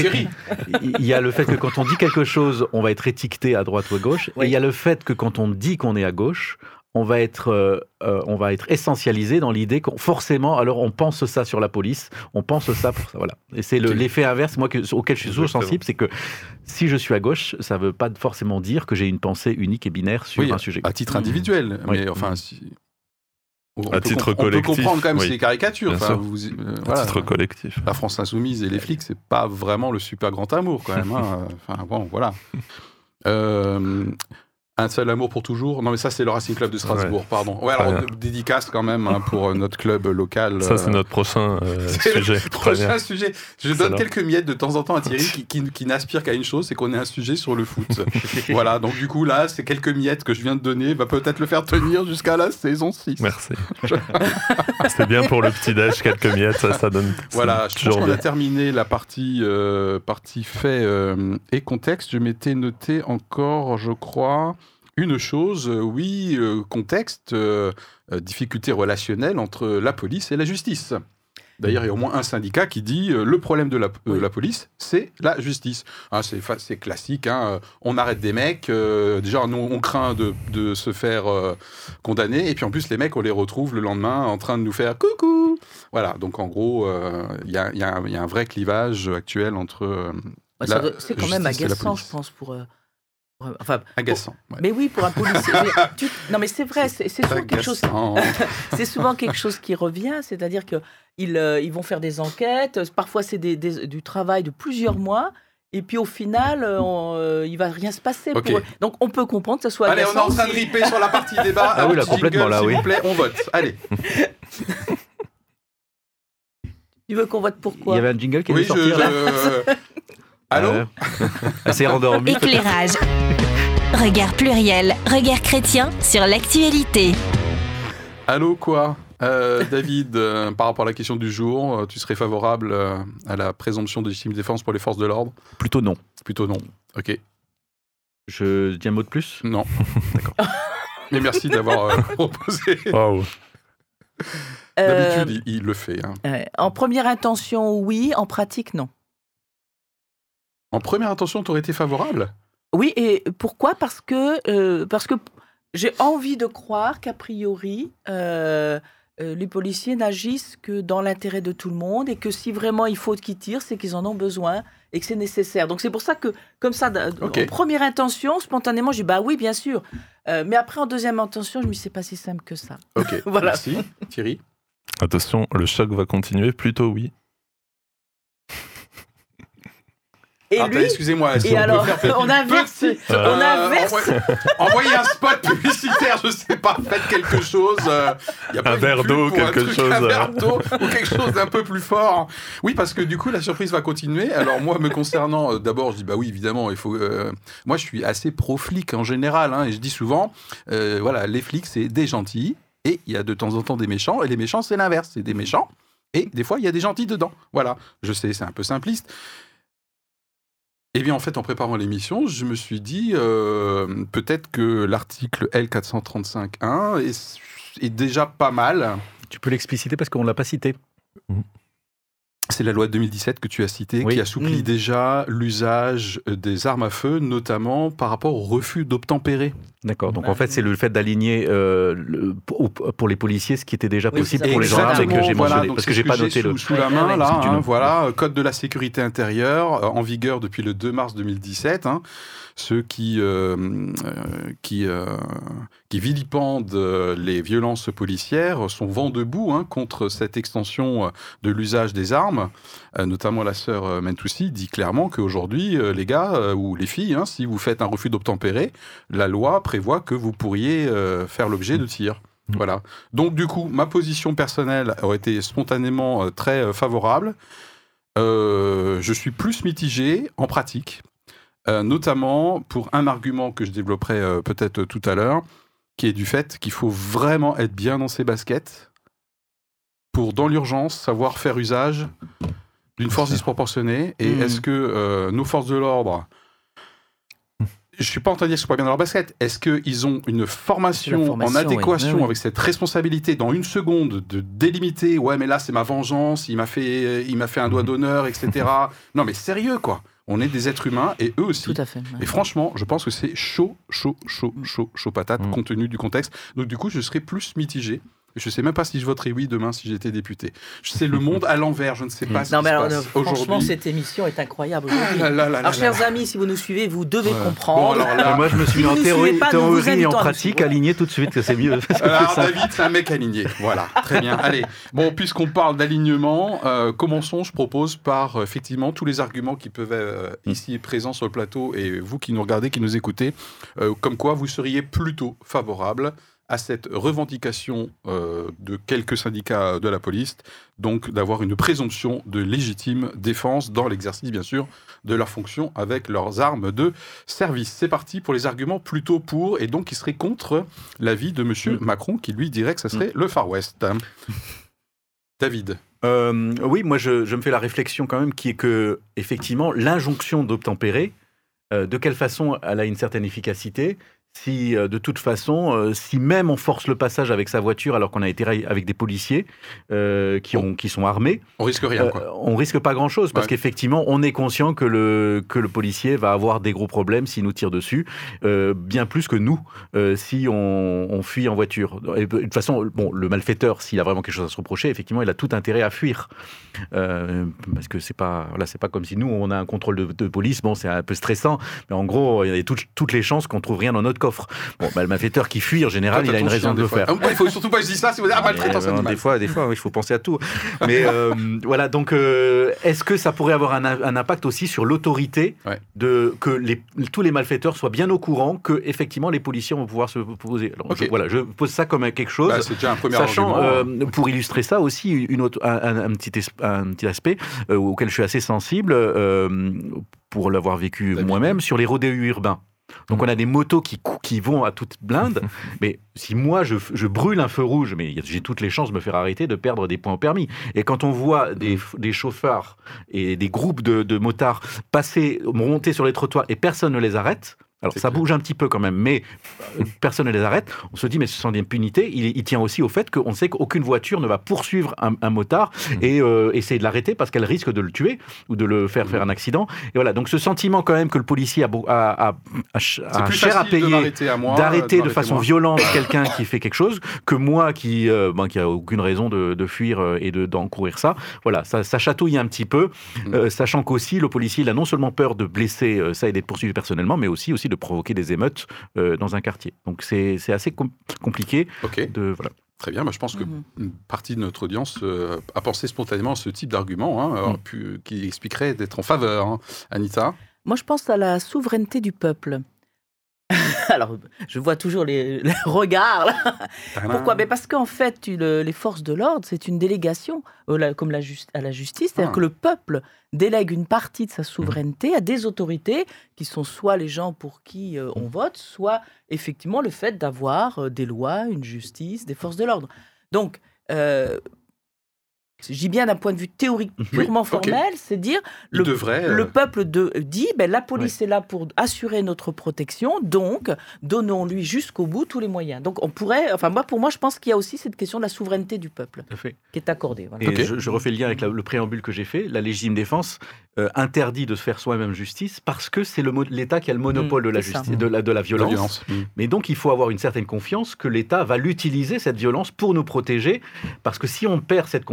Speaker 5: Il y a le fait que quand on dit quelque chose, on va être étiqueté à droite ou à gauche.
Speaker 3: Oui.
Speaker 5: Et il y a le fait que quand on dit qu'on est à gauche, on va être, euh, euh, on va être essentialisé dans l'idée qu'on forcément, alors on pense ça sur la police, on pense ça pour ça, voilà. Et c'est le- l'effet inverse, moi, que- auquel je suis toujours sensible, c'est que si je suis à gauche, ça ne veut pas forcément dire que j'ai une pensée unique et binaire sur
Speaker 2: Oui,
Speaker 5: un sujet.
Speaker 2: à titre individuel,
Speaker 5: Oui.
Speaker 2: mais enfin, si... on
Speaker 4: À
Speaker 2: peut
Speaker 4: titre
Speaker 2: comp- On peut
Speaker 4: collectif,
Speaker 2: comprendre quand même
Speaker 4: oui.
Speaker 2: ces caricatures. Enfin, vous- euh,
Speaker 4: À
Speaker 2: voilà.
Speaker 4: titre collectif.
Speaker 2: La France insoumise et les flics, c'est pas vraiment le super grand amour quand même. hein. Enfin bon, voilà. Euh, un seul amour pour toujours. Non, mais ça, c'est le Racing Club de Strasbourg, pardon. Ouais, alors, euh, dédicace quand même hein, pour euh, notre club local.
Speaker 4: Ça,
Speaker 2: euh,
Speaker 4: c'est notre prochain euh, sujet.
Speaker 2: Prochain
Speaker 4: bien.
Speaker 2: sujet. Je donne quelques miettes de temps en temps à Thierry qui, qui, qui n'aspire qu'à une chose, c'est qu'on ait un sujet sur le foot. voilà, donc du coup, là, ces quelques miettes que je viens de donner va peut-être le faire tenir jusqu'à la saison 6.
Speaker 4: Merci. c'est bien pour le petit-déj, quelques miettes, ça, ça donne
Speaker 2: Voilà, je pense qu'on a terminé la partie, euh, partie fait euh, et contexte. Je m'étais noté encore, je crois, une chose. Euh, oui, euh, contexte, euh, difficulté relationnelle entre la police et la justice. D'ailleurs, il y a au moins un syndicat qui dit euh, le problème de la, euh, police, c'est la justice. Hein, c'est classique. hein, on arrête des mecs. euh, déjà, nous, on craint de, de se faire condamner. Et puis, en plus, les mecs, on les retrouve le lendemain en train de nous faire coucou. Voilà. Donc, en gros, il y, a, y un- il y a un vrai clivage actuel entre.
Speaker 3: Bah, c'est quand même agaçant, je pense, pour. Enfin,
Speaker 2: agaçant. ouais.
Speaker 3: mais oui, pour un policier. mais tu- non, mais c'est vrai, c'est c'est souvent quelque chose. C'est souvent quelque chose qui revient, c'est-à-dire que ils, euh, ils vont faire des enquêtes. Parfois, c'est des- des- du travail de plusieurs mois. Et puis au final, euh, on, euh, il va rien se passer.
Speaker 2: Ok.
Speaker 3: Pour eux. Donc on peut comprendre que ce soit
Speaker 2: Allez, on est en train de riper sur la partie débat.
Speaker 5: Ah oui, là, complètement,
Speaker 2: jingle,
Speaker 5: là,
Speaker 2: s'il
Speaker 5: oui.
Speaker 2: vous plaît, on vote. Allez.
Speaker 3: Tu veux qu'on vote
Speaker 5: Il
Speaker 3: pourquoi
Speaker 5: y avait un jingle qui
Speaker 2: Oui,
Speaker 5: sortir
Speaker 2: je.
Speaker 5: là.
Speaker 2: je- Allô
Speaker 5: Elle s'est rendormie.
Speaker 1: Éclairage. Regard pluriel, regard chrétien sur l'actualité.
Speaker 2: Allô, quoi? Euh, David, euh, par rapport à la question du jour, euh, tu serais favorable euh, à la présomption de légitime défense pour les forces de l'ordre?
Speaker 5: Plutôt non.
Speaker 2: Plutôt non. Ok.
Speaker 5: Je dis un mot de plus?
Speaker 2: Non. D'accord. Mais merci d'avoir euh, proposé.
Speaker 4: Waouh.
Speaker 3: Euh,
Speaker 2: D'habitude, il, il le fait. hein.
Speaker 3: euh, En première intention, oui. En pratique, non.
Speaker 2: En première intention, tu aurais été favorable?
Speaker 3: Oui, et pourquoi? Parce que, euh, parce que j'ai envie de croire qu'a priori, euh, euh, les policiers n'agissent que dans l'intérêt de tout le monde et que si vraiment il faut qu'ils tirent, c'est qu'ils en ont besoin et que c'est nécessaire. Donc c'est pour ça que, comme ça, en première intention, spontanément, j'ai dit bah oui, bien sûr. Euh, mais après, en deuxième intention, je me dis c'est pas si simple que ça.
Speaker 2: Ok.
Speaker 3: Voilà.
Speaker 2: Merci. Thierry
Speaker 4: Attention, le choc va continuer, plutôt oui.
Speaker 3: Et
Speaker 2: Ah,
Speaker 3: lui,
Speaker 2: Excusez-moi, est-ce
Speaker 3: et
Speaker 2: peut
Speaker 3: alors,
Speaker 2: faire peut-être
Speaker 3: on inverse, on inverse.
Speaker 2: Envoyez un spot publicitaire, je sais pas, faites quelque chose. euh, y a pas
Speaker 4: Un verre d'eau,
Speaker 2: un
Speaker 4: quelque
Speaker 2: truc,
Speaker 4: chose,
Speaker 2: Un
Speaker 4: euh.
Speaker 2: verre d'eau ou quelque chose d'un peu plus fort. Oui, parce que du coup, la surprise va continuer. Alors, moi, me concernant, euh, d'abord, je dis, bah oui, évidemment, il faut. euh, moi, je suis assez pro-flic en général, hein, et je dis souvent, euh, voilà, les flics, c'est des gentils, et il y a de temps en temps des méchants, et les méchants, c'est l'inverse, c'est des méchants. Et des fois, il y a des gentils dedans. Voilà. Je sais, c'est un peu simpliste. Eh bien, en fait, en préparant l'émission, je me suis dit euh, peut-être que l'article L435.1 est, est déjà pas mal.
Speaker 5: Tu peux l'expliciter parce qu'on ne l'a pas cité.
Speaker 2: C'est la loi de 2017 que tu as citée,
Speaker 5: Oui.
Speaker 2: qui assouplit
Speaker 3: Mm.
Speaker 2: déjà l'usage des armes à feu, notamment par rapport au refus d'obtempérer.
Speaker 5: D'accord. Donc
Speaker 3: Bah,
Speaker 5: en fait, c'est le fait d'aligner euh, le- pour, les policiers ce qui était déjà possible pour les gendarmes et que j'ai
Speaker 2: voilà,
Speaker 5: mentionné
Speaker 2: donc
Speaker 5: parce
Speaker 2: c'est
Speaker 5: que j'ai pas noté le.
Speaker 2: sous, sous la main
Speaker 3: ouais,
Speaker 2: là. hein, voilà, code de la sécurité intérieure euh, en vigueur depuis le 2 mars 2017. hein. ceux qui euh, euh, qui euh, qui vilipendent euh, les violences policières sont vent debout hein, contre cette extension euh, de l'usage des armes. Euh, notamment la sœur euh, Mentoussi dit clairement qu'aujourd'hui, euh, les gars ou les filles, hein, si vous faites un refus d'obtempérer, la loi prévoit que vous pourriez faire l'objet de tirs.
Speaker 4: Mm.
Speaker 2: Voilà. Donc du coup, ma position personnelle aurait été spontanément très favorable. Euh, je suis plus mitigé en pratique, euh, notamment pour un argument que je développerai euh, peut-être tout à l'heure, qui est du fait qu'il faut vraiment être bien dans ses baskets pour, dans l'urgence, savoir faire usage d'une force disproportionnée. Et
Speaker 3: Mm.
Speaker 2: est-ce que euh, nos forces de l'ordre je suis pas en train de dire qu'ils sont pas bien dans leur basket. Est-ce qu'ils ont une formation, en adéquation
Speaker 3: Oui,
Speaker 2: avec cette responsabilité dans une seconde de délimiter Ouais, mais là c'est ma vengeance. Il m'a fait, il m'a fait un doigt d'honneur, etc. non, mais sérieux quoi. On est des êtres humains et eux aussi.
Speaker 3: Tout à fait. ouais.
Speaker 2: Et franchement, je pense que c'est chaud, chaud, chaud, chaud, chaud patate, compte tenu du contexte. Donc du coup, je serais plus mitigé. Je sais même pas si je voterai oui demain si j'étais député. C'est le monde à l'envers. Je ne sais pas ce
Speaker 3: Non,
Speaker 2: qui
Speaker 3: mais
Speaker 2: se
Speaker 3: alors,
Speaker 2: passe
Speaker 3: euh, franchement,
Speaker 2: aujourd'hui.
Speaker 3: cette émission est incroyable
Speaker 2: Ah
Speaker 3: aujourd'hui.
Speaker 2: là là là là
Speaker 3: Alors, chers
Speaker 2: là.
Speaker 3: amis, si vous nous suivez, vous devez
Speaker 2: Ouais. Bon,
Speaker 3: comprendre.
Speaker 2: alors là,
Speaker 5: Mais moi, je me suis
Speaker 3: Si
Speaker 5: mis en théorie,
Speaker 3: pas,
Speaker 5: et en pratique,
Speaker 3: suivre.
Speaker 5: aligné tout de suite, que c'est mieux.
Speaker 2: Alors, David, c'est un mec aligné. Voilà, très bien. Allez, bon, puisqu'on parle d'alignement, euh, commençons, je propose, par euh, effectivement tous les arguments qui peuvent être ici présents sur le plateau et vous qui nous regardez, qui nous écoutez, euh, comme quoi vous seriez plutôt favorable à cette revendication euh, de quelques syndicats de la police, donc d'avoir une présomption de légitime défense dans l'exercice, bien sûr, de leurs fonctions avec leurs armes de service. C'est parti pour les arguments plutôt pour, et donc qui seraient contre l'avis de M.
Speaker 5: Mm.
Speaker 2: Macron, qui lui dirait que ça serait le Far West. David.
Speaker 5: Euh, oui, moi je, je me fais la réflexion quand même qui est que effectivement l'injonction d'obtempérer, euh, de quelle façon elle a une certaine efficacité si euh, de toute façon, euh, si même on force le passage avec sa voiture alors qu'on a été avec des policiers euh, qui, ont, qui sont armés,
Speaker 2: On risque rien,
Speaker 5: euh, on risque pas grand chose parce
Speaker 2: Ouais.
Speaker 5: qu'effectivement on est conscient que le, que le policier va avoir des gros problèmes s'il nous tire dessus, euh, bien plus que nous si on, on fuit en voiture. Et de toute façon, bon, le malfaiteur, s'il a vraiment quelque chose à se reprocher, effectivement, il a tout intérêt à fuir. Parce que c'est pas, voilà, c'est pas comme si nous, on a un contrôle de, de police, bon, c'est un peu stressant, mais en gros, il y a toutes, toutes les chances qu'on trouve rien dans notre coffre. Bon, bah, le malfaiteur qui fuit, en général, il a une raison de le
Speaker 2: fois.
Speaker 5: faire.
Speaker 2: Ah, Il faut surtout pas que je dise ça si vous êtes ah, maltraitance
Speaker 5: ben. Des fois, des fois, oui, il faut penser à tout. Mais euh, voilà, donc euh, est-ce que ça pourrait avoir un, un impact aussi sur l'autorité
Speaker 2: Ouais.
Speaker 5: de que les, tous les malfaiteurs soient bien au courant que effectivement les policiers vont pouvoir se poser? Alors, je, voilà, je pose ça comme quelque chose.
Speaker 2: Bah, c'est déjà un premier
Speaker 5: Sachant,
Speaker 2: argument.
Speaker 5: euh, pour illustrer ça aussi, une autre, un, un- un petit, es- un petit aspect auquel je suis assez sensible, pour l'avoir vécu moi-même, sur les rodéos urbains. Donc on a des motos qui, qui vont à toute blinde, mais si moi je, je brûle un feu rouge, mais j'ai toutes les chances de me faire arrêter, de perdre des points au permis. Et quand on voit des, des chauffeurs et des groupes de, de motards passer, monter sur les trottoirs et personne ne les arrête, alors ça
Speaker 2: clair.
Speaker 5: bouge un petit peu quand même, mais euh, personne ne les arrête. On se dit, mais ce sont des impunités. Il, il tient aussi au fait qu'on sait qu'aucune voiture ne va poursuivre un, un motard
Speaker 2: Mmh.
Speaker 5: et euh, essayer de l'arrêter parce qu'elle risque de le tuer ou de le faire faire un accident. Et voilà, donc ce sentiment quand même que le policier a, a, a- cher à payer d'arrêter de façon
Speaker 2: moi.
Speaker 5: violente quelqu'un qui fait quelque chose que moi qui euh, ben, qui a aucune raison de, de fuir euh, et de d'encourir ça voilà ça, ça chatouille un petit peu
Speaker 2: Mm.
Speaker 5: euh, sachant qu'aussi le policier il a non seulement peur de blesser ça et d'être poursuivi personnellement mais aussi aussi de provoquer des émeutes euh, dans un quartier donc c'est c'est assez com- compliqué de voilà
Speaker 2: très bien. Bah, je pense que
Speaker 3: Mhm.
Speaker 2: une partie de notre audience euh, a pensé spontanément à ce type d'argument hein,
Speaker 5: Mm.
Speaker 2: pu- qui expliquerait d'être en faveur. hein. Anita?
Speaker 3: Moi, je pense à la souveraineté du peuple. Alors, je vois toujours les, les regards. là. Pourquoi? Mais Parce qu'en fait, le- les forces de l'ordre, c'est une délégation, euh, comme la à la justice, c'est-à-dire
Speaker 2: Ah.
Speaker 3: que le peuple délègue une partie de sa souveraineté à des autorités qui sont soit les gens pour qui euh, on vote, soit effectivement le fait d'avoir euh, des lois, une justice, des forces de l'ordre. Donc, euh, je dis bien d'un point de vue théorique purement
Speaker 2: ok.
Speaker 3: formel, c'est dire le,
Speaker 2: devrait, euh,
Speaker 3: le peuple de, dit ben, la police est là pour assurer notre protection, donc donnons-lui jusqu'au bout tous les moyens. Donc on pourrait, enfin moi pour moi je pense qu'il y a aussi cette question de la souveraineté du peuple
Speaker 5: fait.
Speaker 3: qui est accordée. voilà.
Speaker 5: Et je, je refais le lien avec la- le préambule que j'ai fait. La légitime défense euh, interdit de se faire soi-même justice parce que c'est l'État qui a le monopole
Speaker 3: Mm,
Speaker 5: de la justice, de la, de la
Speaker 2: la
Speaker 5: violence.
Speaker 2: violence. Mm.
Speaker 5: Mais donc, il faut avoir une certaine confiance que l'État va l'utiliser, cette violence, pour nous protéger. Parce que si on perd cette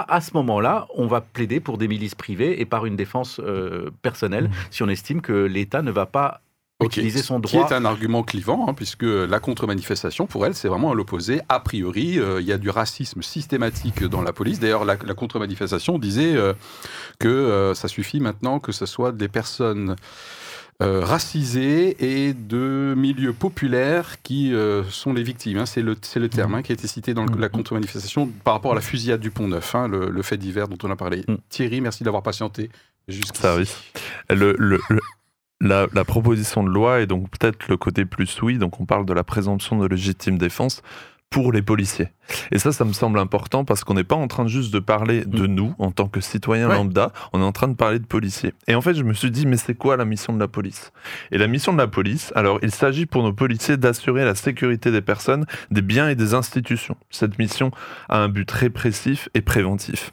Speaker 5: à ce moment-là, on va plaider pour des milices privées et par une défense euh, personnelle, si on estime que l'État ne va pas utiliser son
Speaker 2: Qui
Speaker 5: droit.
Speaker 2: est un argument clivant, hein, puisque la contre-manifestation, pour elle, c'est vraiment à l'opposé. A priori, euh, il y a du racisme systématique dans la police. D'ailleurs, la, la contre-manifestation disait euh, que euh, ça suffit maintenant que ce soit des personnes euh, racisées et de milieux populaires qui euh, sont les victimes. hein. C'est le, le terme hein, qui a été cité dans le- la contre-manifestation par rapport à la fusillade du Pont-Neuf, hein, le, le fait divers dont on a parlé.
Speaker 5: Mm.
Speaker 2: Thierry, merci d'avoir patienté.
Speaker 4: le- le- la, la proposition de loi est donc peut-être le côté plus oui, donc on parle de la présomption de légitime défense pour les policiers. Et ça, ça me semble important parce qu'on n'est pas en train juste de parler de nous en tant que citoyens
Speaker 2: Ouais.
Speaker 4: lambda, on est en train de parler de policiers. Et en fait, je me suis dit, mais c'est quoi la mission de la police? Et la mission de la police, alors il s'agit pour nos policiers d'assurer la sécurité des personnes, des biens et des institutions. Cette mission a un but répressif et préventif.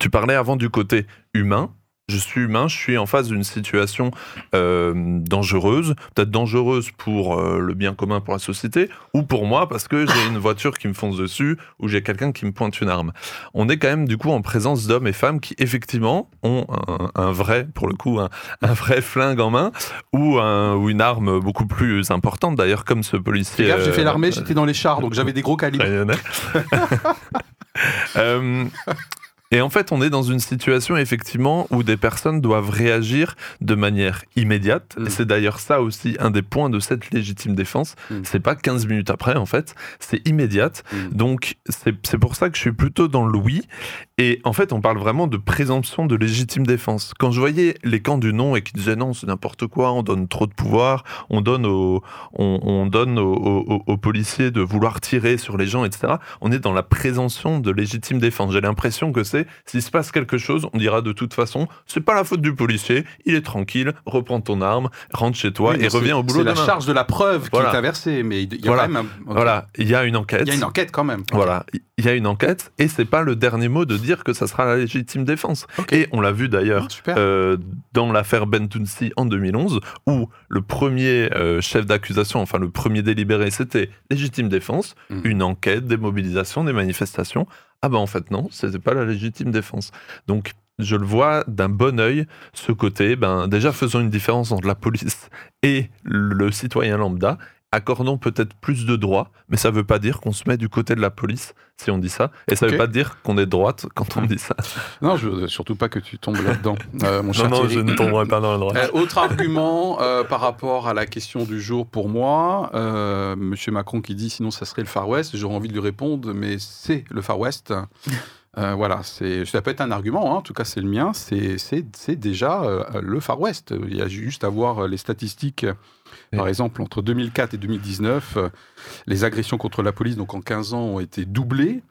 Speaker 4: Tu parlais avant du côté humain. Je suis humain, je suis en face d'une situation euh, dangereuse, peut-être dangereuse pour euh, le bien commun, pour la société, ou pour moi parce que j'ai une voiture qui me fonce dessus, ou j'ai quelqu'un qui me pointe une arme. On est quand même du coup en présence d'hommes et femmes qui effectivement ont un, un vrai, pour le coup, un, un vrai flingue en main, ou, un- ou une arme beaucoup plus importante d'ailleurs, comme ce policier.
Speaker 2: J'ai fait
Speaker 4: euh,
Speaker 2: l'armée, j'étais dans les chars, donc j'avais des gros calibres.
Speaker 4: Et en fait, on est dans une situation effectivement où des personnes doivent réagir de manière immédiate.
Speaker 2: Mm.
Speaker 4: C'est d'ailleurs ça aussi un des points de cette légitime défense.
Speaker 2: Mm.
Speaker 4: C'est pas 15 minutes après, en fait, c'est immédiate.
Speaker 2: Mm.
Speaker 4: Donc, c'est c'est pour ça que je suis plutôt dans le oui. Et en fait, on parle vraiment de présomption de légitime défense. Quand je voyais les camps du non et qui disaient non, c'est n'importe quoi, on donne trop de pouvoir, on donne aux, on, on donne aux, aux- aux policiers de vouloir tirer sur les gens, etc. On est dans la présomption de légitime défense. J'ai l'impression que c'est, s'il se passe quelque chose, on dira de toute façon, c'est pas la faute du policier, il est tranquille, reprends ton arme, rentre chez toi
Speaker 2: Oui,
Speaker 4: et reviens au boulot
Speaker 2: C'est la
Speaker 4: demain.
Speaker 2: charge de la preuve
Speaker 4: Voilà.
Speaker 2: qui est inversée, mais il y a
Speaker 4: Voilà.
Speaker 2: quand même un-
Speaker 4: Voilà, il y a une enquête.
Speaker 2: Il y a une enquête quand même.
Speaker 4: Voilà, il y a une enquête et c'est pas le dernier mot de dire que ça sera la légitime défense. Et on l'a vu d'ailleurs
Speaker 2: Ah,
Speaker 4: euh, dans l'affaire Bentounsi en 2011 où le premier euh, chef d'accusation, enfin le premier délibéré, c'était légitime défense,
Speaker 2: Mhm.
Speaker 4: une enquête, des mobilisations, des manifestations. Ah ben en fait non, c'était pas la légitime défense. Donc je le vois d'un bon œil, ce côté, ben déjà faisons une différence entre la police et le citoyen lambda, accordons peut-être plus de droits, mais ça veut pas dire qu'on se met du côté de la police si on dit ça, et ça
Speaker 2: Ok.
Speaker 4: veut pas dire qu'on est de droite quand on dit ça.
Speaker 2: Non, je veux surtout pas que tu tombes là-dedans, euh, mon cher
Speaker 4: Non, non,
Speaker 2: Thierry.
Speaker 4: je ne tomberai pas dans le droit.
Speaker 2: Euh, autre argument euh, par rapport à la question du jour pour moi, Monsieur Macron qui dit sinon ça serait le Far West, j'aurais envie de lui répondre mais c'est le Far West. Euh, voilà, c'est, ça peut être un argument, hein, en tout cas c'est le mien, c'est, c'est, c'est déjà euh, le Far West. Il y a juste à voir les statistiques. Par exemple, entre 2004 et 2019, euh, les agressions contre la police, donc en 15 ans, ont été doublées.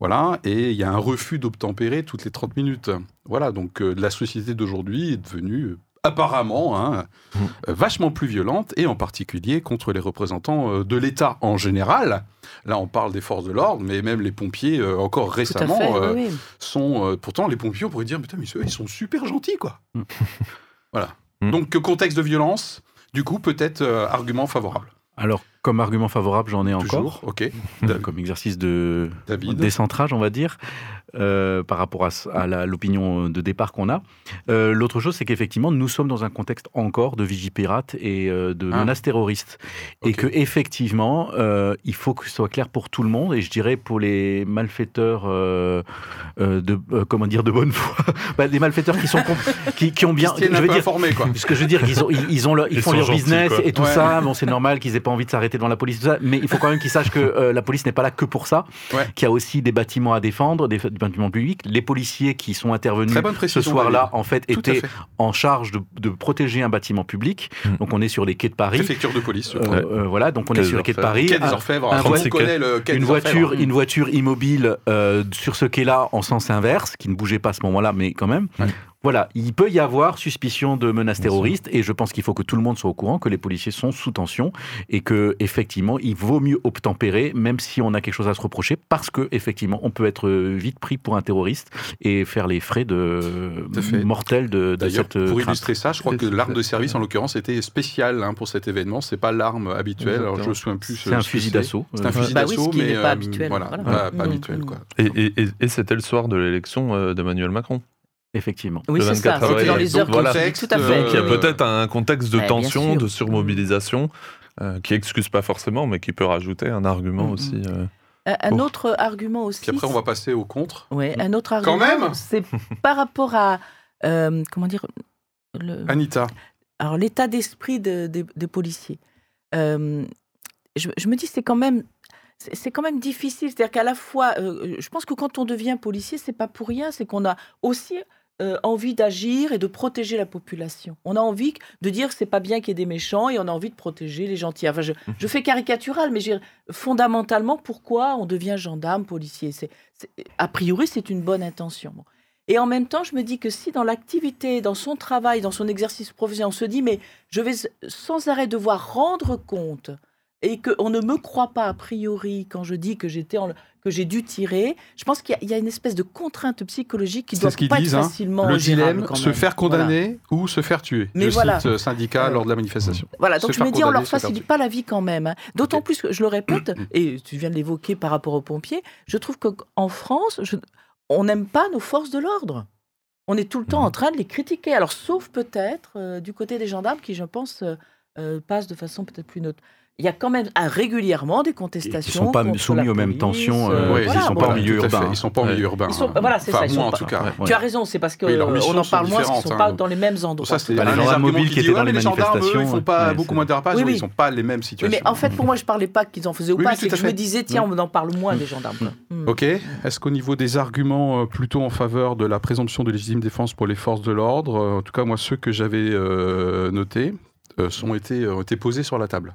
Speaker 2: Voilà, et il y a un refus d'obtempérer toutes les 30 minutes. Voilà, donc euh, la société d'aujourd'hui est devenue apparemment hein,
Speaker 4: Mm.
Speaker 2: vachement plus violente, et en particulier contre les représentants euh, de l'État en général. Là, on parle des forces de l'ordre, mais même les pompiers, euh, encore récemment,
Speaker 3: fait,
Speaker 2: euh,
Speaker 3: oui, oui.
Speaker 2: sont... pourtant, les pompiers, on pourrait dire, putain, mais ils sont super gentils, quoi.
Speaker 5: Mm.
Speaker 2: voilà.
Speaker 4: Mm.
Speaker 2: Donc, contexte de violence, du coup, peut-être euh, argument favorable.
Speaker 5: Alors, comme argument favorable, j'en ai encore.
Speaker 2: Toujours, ok.
Speaker 5: Euh, comme exercice de
Speaker 2: David.
Speaker 5: décentrage, on va dire, euh, par rapport à, l'opinion de départ qu'on a. Euh, L'autre chose, c'est qu'effectivement, nous sommes dans un contexte encore de vigipirate et euh, de
Speaker 2: Ah.
Speaker 5: menaces terroristes. Et que effectivement, euh, il faut que ce soit clair pour tout le monde, et je dirais pour les malfaiteurs euh, euh, de, euh, comment dire, de bonne foi, Bah, des malfaiteurs qui, sont qui, qui ont bien... Je veux dire,
Speaker 2: informés, quoi.
Speaker 5: ce que je veux dire, ils, ont, ils, ils ont leur- ils
Speaker 4: Ils
Speaker 5: font leur
Speaker 4: gentils,
Speaker 5: business
Speaker 4: quoi.
Speaker 5: et tout
Speaker 2: Ouais.
Speaker 5: ça. Bon, c'est normal qu'ils aient pas envie de s'arrêter devant la police, tout ça. Mais il faut quand même qu'ils sachent que euh, la police n'est pas là que pour ça.
Speaker 2: Ouais.
Speaker 5: Qu'il y a aussi des bâtiments à défendre, des, bâtiment public. Les policiers qui sont intervenus ce soir-là, en fait,
Speaker 2: Tout
Speaker 5: étaient
Speaker 2: fait.
Speaker 5: en charge de, de protéger un bâtiment public.
Speaker 4: Mm.
Speaker 5: Donc on est sur les quais de Paris.
Speaker 2: Préfecture de police,
Speaker 5: Euh, euh, voilà, donc on
Speaker 4: Quai
Speaker 5: est sur les quais de. Paris.
Speaker 2: Quai des
Speaker 5: Un-
Speaker 2: Orfèvres.
Speaker 5: un
Speaker 2: Tout le connaît quai
Speaker 5: une
Speaker 2: des
Speaker 5: voiture,
Speaker 2: Orfèvres.
Speaker 5: une voiture immobile euh, sur ce quai-là en sens inverse, qui ne bougeait pas à ce moment-là, mais quand même. Voilà, il peut y avoir suspicion de menaces terroristes et je pense qu'il faut que tout le monde soit au courant que les policiers sont sous tension et que effectivement il vaut mieux obtempérer même si on a quelque chose à se reprocher parce que effectivement on peut être euh, vite pris pour un terroriste et faire les frais de mortels de, de
Speaker 2: D'ailleurs,
Speaker 5: cette euh,
Speaker 2: pour
Speaker 5: crainte.
Speaker 2: illustrer ça, je crois que l'arme de service, en l'occurrence, était spéciale hein, pour cet événement. C'est pas l'arme habituelle. Alors, je me souviens plus.
Speaker 5: C'est
Speaker 2: euh,
Speaker 5: un fusil
Speaker 2: c'est.
Speaker 5: d'assaut.
Speaker 2: C'est un fusil
Speaker 3: Bah oui,
Speaker 2: d'assaut,
Speaker 3: ce qui
Speaker 2: mais
Speaker 3: n'est pas
Speaker 2: euh,
Speaker 3: habituel,
Speaker 2: Voilà,
Speaker 3: voilà.
Speaker 2: pas, pas habituel. Quoi.
Speaker 4: Et, et- et- et c'était le soir de l'élection d'Emmanuel Macron.
Speaker 5: Effectivement.
Speaker 3: Oui, c'est ça.
Speaker 4: 24
Speaker 3: C'était dans les heures
Speaker 2: Donc,
Speaker 3: suivi, Tout à fait.
Speaker 2: euh,
Speaker 4: Donc il y a peut-être un contexte de
Speaker 3: Ouais,
Speaker 4: tension, de surmobilisation, euh, qui excuse pas forcément, mais qui peut rajouter un argument
Speaker 3: Mm,
Speaker 4: aussi. euh.
Speaker 3: Un, un autre argument aussi.
Speaker 2: Puis après, on va passer au contre.
Speaker 3: Ouais, un autre
Speaker 2: Quand
Speaker 3: argument.
Speaker 2: même
Speaker 3: C'est par rapport à euh, comment dire le,
Speaker 2: Anita.
Speaker 3: alors l'état d'esprit de- des- des policiers. Euh, je, je me dis c'est quand même c'est c'est quand même difficile. C'est-à-dire qu'à la fois, euh, je pense que quand on devient policier, c'est pas pour rien, c'est qu'on a aussi euh, envie d'agir et de protéger la population. On a envie de dire que c'est pas bien qu'il y ait des méchants et on a envie de protéger les gentils. Enfin, je, je fais caricatural, mais fondamentalement, pourquoi on devient gendarme, policier? C'est c'est- A priori, c'est une bonne intention. Bon. Et en même temps, je me dis que si dans l'activité, dans son travail, dans son exercice professionnel, on se dit, mais je vais sans arrêt devoir rendre compte et qu'on ne me croit pas a priori quand je dis que j'étais en- que j'ai dû tirer, je pense qu'il y, a- il y a une espèce de contrainte psychologique qui doit
Speaker 2: ce
Speaker 3: pas
Speaker 2: disent,
Speaker 3: être
Speaker 2: hein.
Speaker 3: facilement
Speaker 2: Le dilemme, se faire condamner ou se faire tuer.
Speaker 3: Mais
Speaker 2: je
Speaker 3: voilà.
Speaker 2: cite euh, syndicat lors de la manifestation.
Speaker 3: Voilà, donc
Speaker 2: Se
Speaker 3: je me dis, on leur facilite pas la vie quand même. hein. D'autant plus que, je le répète, et tu viens de l'évoquer par rapport aux pompiers, je trouve qu'en France, je- on n'aime pas nos forces de l'ordre. On est tout le temps
Speaker 4: Mhm.
Speaker 3: en train de les critiquer. Alors, sauf peut-être euh, du côté des gendarmes qui, je pense, euh, passent de façon peut-être plus neutre. Il y a quand même ah, régulièrement des
Speaker 5: Ils
Speaker 3: contestations.
Speaker 5: sont pas soumis aux mêmes tensions.
Speaker 3: euh,
Speaker 5: euh, ils
Speaker 3: voilà,
Speaker 5: sont
Speaker 3: bon,
Speaker 5: pas en milieu urbain.
Speaker 2: Ils sont pas en milieu urbain.
Speaker 3: Voilà, c'est
Speaker 2: enfin,
Speaker 3: ça, ils
Speaker 2: moi,
Speaker 3: sont
Speaker 2: en
Speaker 3: pas-
Speaker 2: tout cas.
Speaker 5: Ouais.
Speaker 3: Tu as raison, c'est parce qu'on
Speaker 2: Oui,
Speaker 3: en parle moins parce qu'ils ne sont pas
Speaker 2: hein.
Speaker 3: dans les mêmes endroits.
Speaker 2: Ça, c'est
Speaker 5: Bah, les gendarmes mobiles
Speaker 2: qui
Speaker 5: étaient dans les
Speaker 2: les gendarmes, eux, ils
Speaker 5: manifestations,
Speaker 2: font pas beaucoup moins dérapage.
Speaker 3: Oui.
Speaker 2: Ils sont pas les mêmes situations.
Speaker 3: mais en fait, pour moi, je parlais pas qu'ils en faisaient ou pas, c'est que je me disais, tiens, on en parle moins des gendarmes. Hmm.
Speaker 2: Ok. Est-ce qu'au niveau des arguments euh, plutôt en faveur de la présomption de légitime défense pour les forces de l'ordre, en tout cas moi ceux que j'avais notés ont été posés sur la table.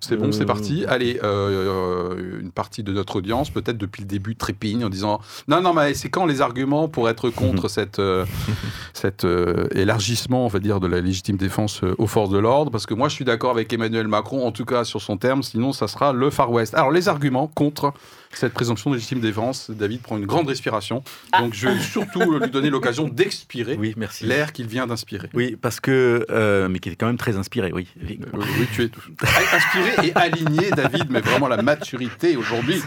Speaker 2: C'est bon,
Speaker 5: Euh,
Speaker 2: c'est parti. Allez, euh, euh, une partie de notre audience, peut-être depuis le début, trépigne en disant Non, non, mais c'est quand les arguments pour être contre cette, euh, cet euh, élargissement, on va dire, de la légitime défense euh, aux forces de l'ordre? Parce que moi, je suis d'accord avec Emmanuel Macron, en tout cas sur son terme, sinon, ça sera le Far West. Alors, les arguments contre cette présomption de légitime défense, David prend une grande respiration. Donc, je vais surtout lui donner l'occasion d'expirer
Speaker 5: Oui,
Speaker 2: l'air qu'il vient d'inspirer.
Speaker 5: Oui, parce que. euh, mais qui est quand même très inspiré, oui.
Speaker 2: Euh, oui, tu es tout- inspiré et aligné, David, mais vraiment la maturité aujourd'hui.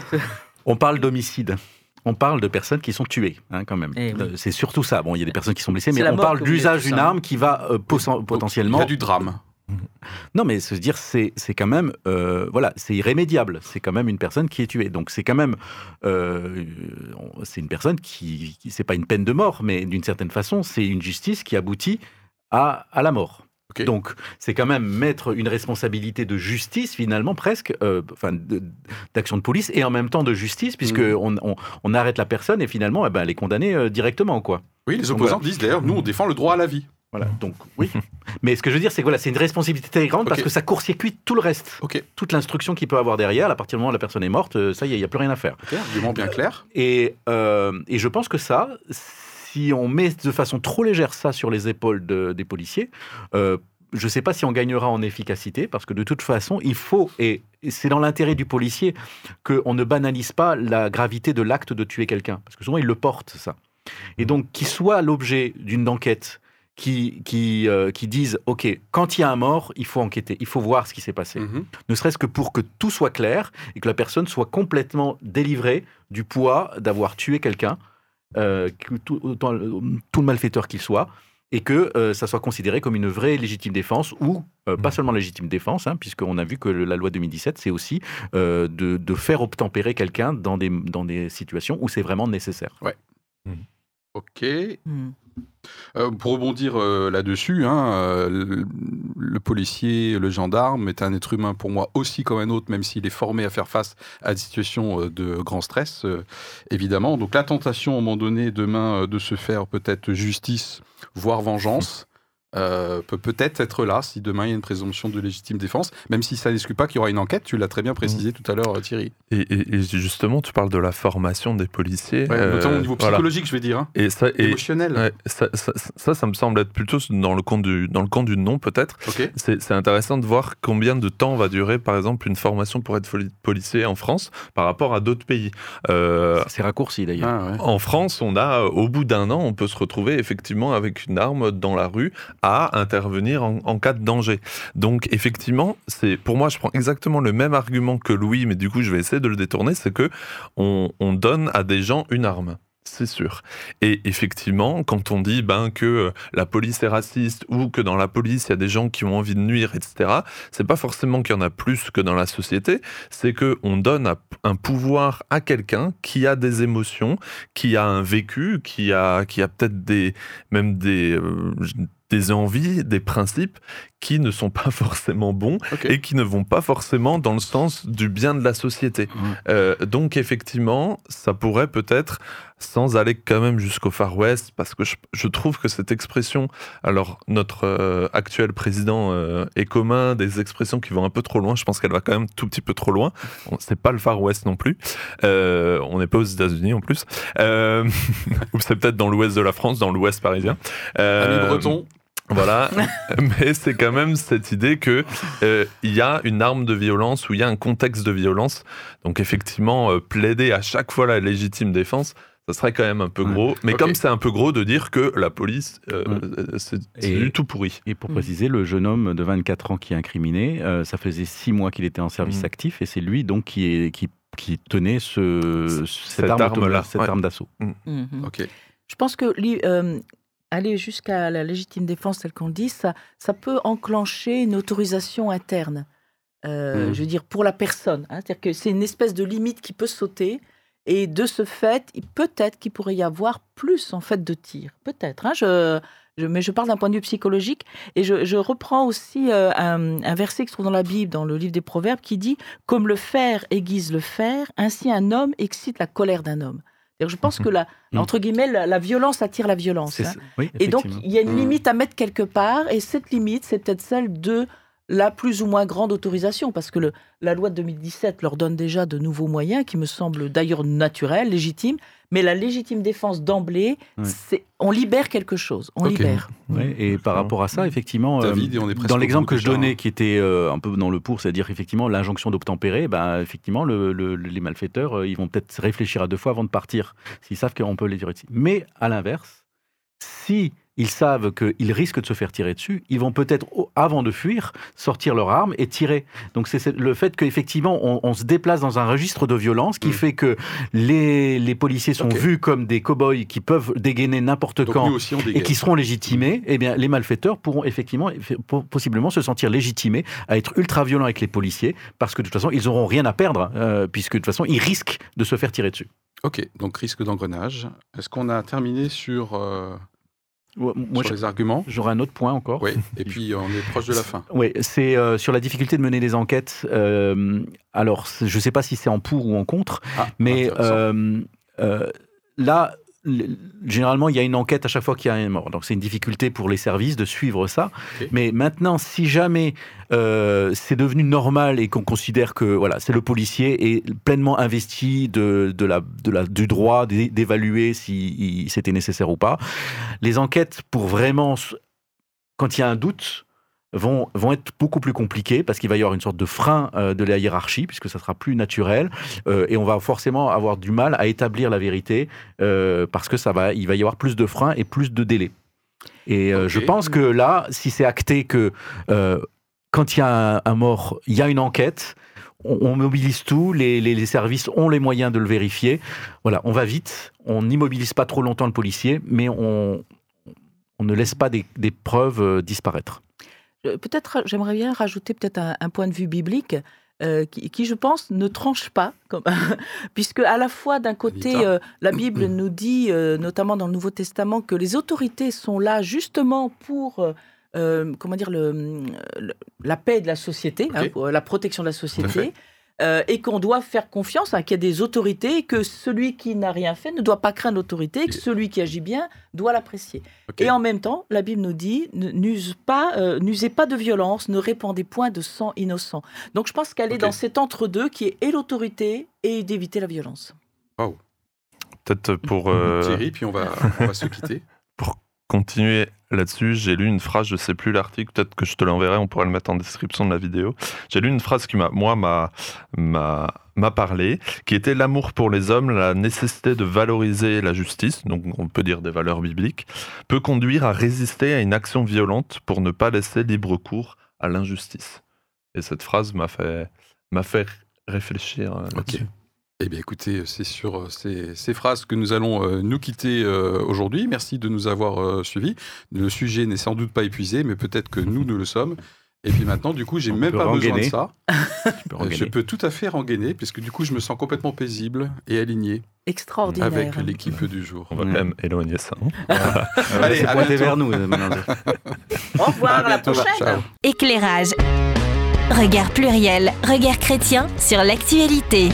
Speaker 5: On parle d'homicide. On parle de personnes qui sont tuées, hein, quand même.
Speaker 3: Eh oui.
Speaker 5: Euh, C'est surtout ça. Bon, il y a des personnes qui sont blessées, mais on parle d'usage d'une arme qui va euh, poten-
Speaker 2: Il
Speaker 5: potentiellement.
Speaker 2: y a du drame.
Speaker 5: Non, mais se dire, c'est c'est quand même, euh, voilà, c'est irrémédiable. C'est quand même une personne qui est tuée. Donc c'est quand même, euh, c'est une personne qui, qui c'est pas une peine de mort, mais d'une certaine façon, c'est une justice qui aboutit à, à la mort. Donc c'est quand même mettre une responsabilité de justice finalement presque, euh, enfin d'action de police et en même temps de justice puisque
Speaker 2: Mhm.
Speaker 5: on, on- arrête la personne et finalement, eh ben, elle est condamnée euh, directement, quoi.
Speaker 2: Oui, les opposants
Speaker 5: voilà.
Speaker 2: disent d'ailleurs, nous, on défend le droit à la vie.
Speaker 5: Voilà. Donc oui. mais ce que je veux dire, c'est que voilà, c'est une responsabilité très grande parce que ça court-circuite tout le reste toute l'instruction qu'il peut avoir derrière, à partir du moment où la personne est morte, euh, ça y est, il n'y a plus rien à faire.
Speaker 2: argument bien clair.
Speaker 5: Et, euh, et je pense que ça, si on met de façon trop légère ça sur les épaules de- des policiers, euh, je ne sais pas si on gagnera en efficacité, parce que de toute façon, il faut, et c'est dans l'intérêt du policier, qu'on ne banalise pas la gravité de l'acte de tuer quelqu'un, parce que souvent, il le porte, ça. Et donc, qu'il soit l'objet d'une enquête qui, qui, euh, qui dise, OK, quand il y a un mort, il faut enquêter, il faut voir ce qui s'est passé
Speaker 2: Mhm.
Speaker 5: ne serait-ce que pour que tout soit clair et que la personne soit complètement délivrée du poids d'avoir tué quelqu'un, euh, que tout, autant- tout le malfaiteur qu'il soit, et que euh, ça soit considéré comme une vraie légitime défense ou euh, pas seulement légitime défense, hein, puisqu'on a vu que le- la loi 2017, c'est aussi euh, de, de faire obtempérer quelqu'un dans des, dans des situations où c'est vraiment nécessaire.
Speaker 2: Ok.
Speaker 3: Hmm.
Speaker 2: Euh, pour rebondir euh, là-dessus, hein, euh, le, le policier, le gendarme est un être humain pour moi aussi comme un autre, même s'il est formé à faire face à des situations de grand stress, évidemment. Donc la tentation, à un moment donné, demain, de se faire peut-être justice, voire vengeance, euh, peut peut-être être là si demain il y a une présomption de légitime défense, même si ça n'exclut pas qu'il y aura une enquête. Tu l'as très bien précisé tout à l'heure, Thierry.
Speaker 4: Et, et- et justement, tu parles de la formation des policiers.
Speaker 2: Ouais,
Speaker 4: euh,
Speaker 2: notamment au niveau
Speaker 4: voilà.
Speaker 2: psychologique, je vais dire, hein,
Speaker 4: Et ça, et,
Speaker 2: émotionnel.
Speaker 4: ouais, ça, ça, ça, ça me semble être plutôt dans le camp du, dans le camp du non, peut-être.
Speaker 2: Ok.
Speaker 4: C'est intéressant de voir combien de temps va durer, par exemple, une formation pour être policier en France par rapport à d'autres pays. Euh,
Speaker 5: C'est raccourci d'ailleurs.
Speaker 2: Ah, ouais.
Speaker 4: en France, on a, au bout d'un an, on peut se retrouver effectivement avec une arme dans la rue à intervenir en, cas de danger. Donc, effectivement, c'est pour moi, je prends exactement le même argument que Louis, mais du coup, je vais essayer de le détourner, c'est que on, on donne à des gens une arme. C'est sûr. Et effectivement, quand on dit ben, que euh, la police est raciste ou que dans la police, il y a des gens qui ont envie de nuire, etc., c'est pas forcément qu'il y en a plus que dans la société, c'est que on donne un pouvoir à quelqu'un qui a des émotions, qui a un vécu, qui a, qui a peut-être des, même des, euh, des envies, des principes qui ne sont pas forcément bons et qui ne vont pas forcément dans le sens du bien de la société. Euh, donc effectivement, ça pourrait peut-être, sans aller quand même jusqu'au Far West, parce que je, je trouve que cette expression, alors notre euh, actuel président euh, est commun des expressions qui vont un peu trop loin, je pense qu'elle va quand même tout petit peu trop loin. Bon, C'est pas le Far West non plus. On n'est pas aux États-Unis en plus. Ou c'est peut-être dans l'ouest de la France, dans l'ouest parisien. Euh,
Speaker 2: Ami breton.
Speaker 4: Voilà, mais c'est quand même cette idée que euh, il y a une arme de violence ou il y a un contexte de violence. Donc effectivement, euh, plaider à chaque fois la légitime défense, ça serait quand même un peu
Speaker 5: Ouais.
Speaker 4: gros. Mais comme c'est un peu gros de dire que la police, euh,
Speaker 5: Ouais.
Speaker 4: c'est du tout pourri.
Speaker 5: Et pour
Speaker 3: Mm.
Speaker 5: préciser, le jeune homme de 24 ans qui est incriminé, euh, ça faisait six mois qu'il était en service
Speaker 4: Mm.
Speaker 5: actif et c'est lui donc qui, est, qui, qui tenait ce,
Speaker 4: Cette
Speaker 5: cette arme,
Speaker 4: arme-là,
Speaker 5: cette
Speaker 4: ouais.
Speaker 5: arme d'assaut.
Speaker 2: Ok.
Speaker 3: Je pense que euh, aller jusqu'à la légitime défense, tel qu'on dit, ça, ça peut enclencher une autorisation interne. Euh,
Speaker 2: Mhm.
Speaker 3: Je veux dire, pour la personne. hein. C'est-à-dire que c'est une espèce de limite qui peut sauter. Et de ce fait, peut-être qu'il pourrait y avoir plus en fait de tirs. Peut-être. hein. Je, je- mais je parle d'un point de vue psychologique. Et je, je reprends aussi euh, un, un verset qui se trouve dans la Bible, dans le livre des Proverbes, qui dit Comme le fer aiguise le fer, ainsi un homme excite la colère d'un homme. Je pense que la,
Speaker 5: Mhm.
Speaker 3: entre guillemets, la, la violence attire la violence. Hein.
Speaker 5: Oui,
Speaker 3: Et donc, il y a une
Speaker 2: Mhm.
Speaker 3: limite à mettre quelque part, et cette limite, c'est peut-être celle de la plus ou moins grande autorisation, parce que le, la loi de 2017 leur donne déjà de nouveaux moyens, qui me semblent d'ailleurs naturels, légitimes, mais la légitime défense d'emblée, c'est on libère quelque chose, on libère.
Speaker 5: Et par rapport à ça, effectivement, euh,
Speaker 2: David,
Speaker 5: dans l'exemple que je donnais,
Speaker 2: hein.
Speaker 5: qui était euh, un peu dans le pour, c'est-à-dire effectivement l'injonction d'obtempérer, bah, effectivement, le- le- les malfaiteurs, euh, ils vont peut-être réfléchir à deux fois avant de partir, s'ils savent qu'on peut les tirer. Mais à l'inverse, si ils savent qu'ils risquent de se faire tirer dessus, ils vont peut-être, avant de fuir, sortir leur arme et tirer. Donc c'est le fait qu'effectivement, on, on se déplace dans un registre de violence qui
Speaker 2: Mm.
Speaker 5: fait que les, les policiers sont vus comme des cow-boys qui peuvent dégainer n'importe quand et qui seront légitimés, eh bien, les malfaiteurs pourront effectivement, eff- po- possiblement se sentir légitimés à être ultra violents avec les policiers, parce que de toute façon, ils n'auront rien à perdre, euh, puisque de toute façon, ils risquent de se faire tirer dessus.
Speaker 2: Ok, donc risque d'engrenage. Est-ce qu'on a terminé sur, euh,
Speaker 5: Ouais, Moi,
Speaker 2: sur les arguments
Speaker 5: j'aurais un autre point encore.
Speaker 2: Oui, et puis on est proche de la fin.
Speaker 5: Oui, c'est euh, sur la difficulté de mener des enquêtes. Euh, alors, je ne sais pas si c'est en pour ou en contre,
Speaker 2: Ah,
Speaker 5: mais euh, là, généralement, il y a une enquête à chaque fois qu'il y a un mort. Donc, c'est une difficulté pour les services de suivre ça. Mais maintenant, si jamais euh, c'est devenu normal et qu'on considère que voilà, c'est le policier est pleinement investi de, de la, de la, du droit d'é- d'évaluer si c'était nécessaire ou pas, les enquêtes pour vraiment, quand il y a un doute, vont, vont être beaucoup plus compliquées parce qu'il va y avoir une sorte de frein euh, de la hiérarchie puisque ça sera plus naturel euh, et on va forcément avoir du mal à établir la vérité euh, parce que ça va, il va y avoir plus de freins et plus de délais. Et je pense que là, si c'est acté que quand il y a un, un mort, il y a une enquête, on, mobilise tout, les, les- les services ont les moyens de le vérifier. Voilà, on va vite, on n'immobilise pas trop longtemps le policier, mais on, on ne laisse pas des, des preuves disparaître.
Speaker 3: Peut-être, j'aimerais bien rajouter peut-être un, un point de vue biblique. euh, qui, qui, je pense, ne tranche pas, comme, puisque à la fois d'un côté, euh, la Bible nous dit, euh, notamment dans le Nouveau Testament, que les autorités sont là justement pour, euh, comment dire, le, le- la paix de la société, hein, la protection de la société. Euh, et qu'on doit faire confiance à qu'il y a des autorités et que celui qui n'a rien fait ne doit pas craindre l'autorité et que celui qui agit bien doit l'apprécier. Et en même temps, la Bible nous dit pas, euh, n'usez pas de violence, ne répandez point de sang innocent. Donc je pense qu'elle est dans cet entre-deux qui est et l'autorité et d'éviter la violence.
Speaker 4: Peut-être pour euh,
Speaker 2: Thierry, puis on va, on va se quitter.
Speaker 4: Continuer là-dessus, j'ai lu une phrase, je sais plus l'article, peut-être que je te l'enverrai, on pourra le mettre en description de la vidéo. J'ai lu une phrase qui m'a, moi, m'a, m'a, m'a parlé, qui était l'amour pour les hommes, la nécessité de valoriser la justice, donc on peut dire des valeurs bibliques, peut conduire à résister à une action violente pour ne pas laisser libre cours à l'injustice. Et cette phrase m'a fait, m'a fait réfléchir euh,
Speaker 2: Ok. Eh bien, écoutez, c'est sur euh, ces, ces phrases que nous allons euh, nous quitter euh, aujourd'hui. Merci de nous avoir euh, suivis. Le sujet n'est sans doute pas épuisé, mais peut-être que nous, nous le sommes. Et puis maintenant, du coup, j'ai même pas besoin de ça.
Speaker 5: Peux
Speaker 2: Euh, Je peux tout à fait rengainer, puisque du coup, je me sens complètement paisible et aligné
Speaker 3: Extraordinaire.
Speaker 2: avec l'équipe du jour.
Speaker 4: On va quand même éloigner ça. hein.
Speaker 2: Allez, à bientôt.
Speaker 5: vers nous. euh.
Speaker 3: Au revoir, à la
Speaker 2: bientôt.
Speaker 3: prochaine.
Speaker 2: Ciao.
Speaker 1: Éclairage. Regard pluriel, regard chrétien sur l'actualité.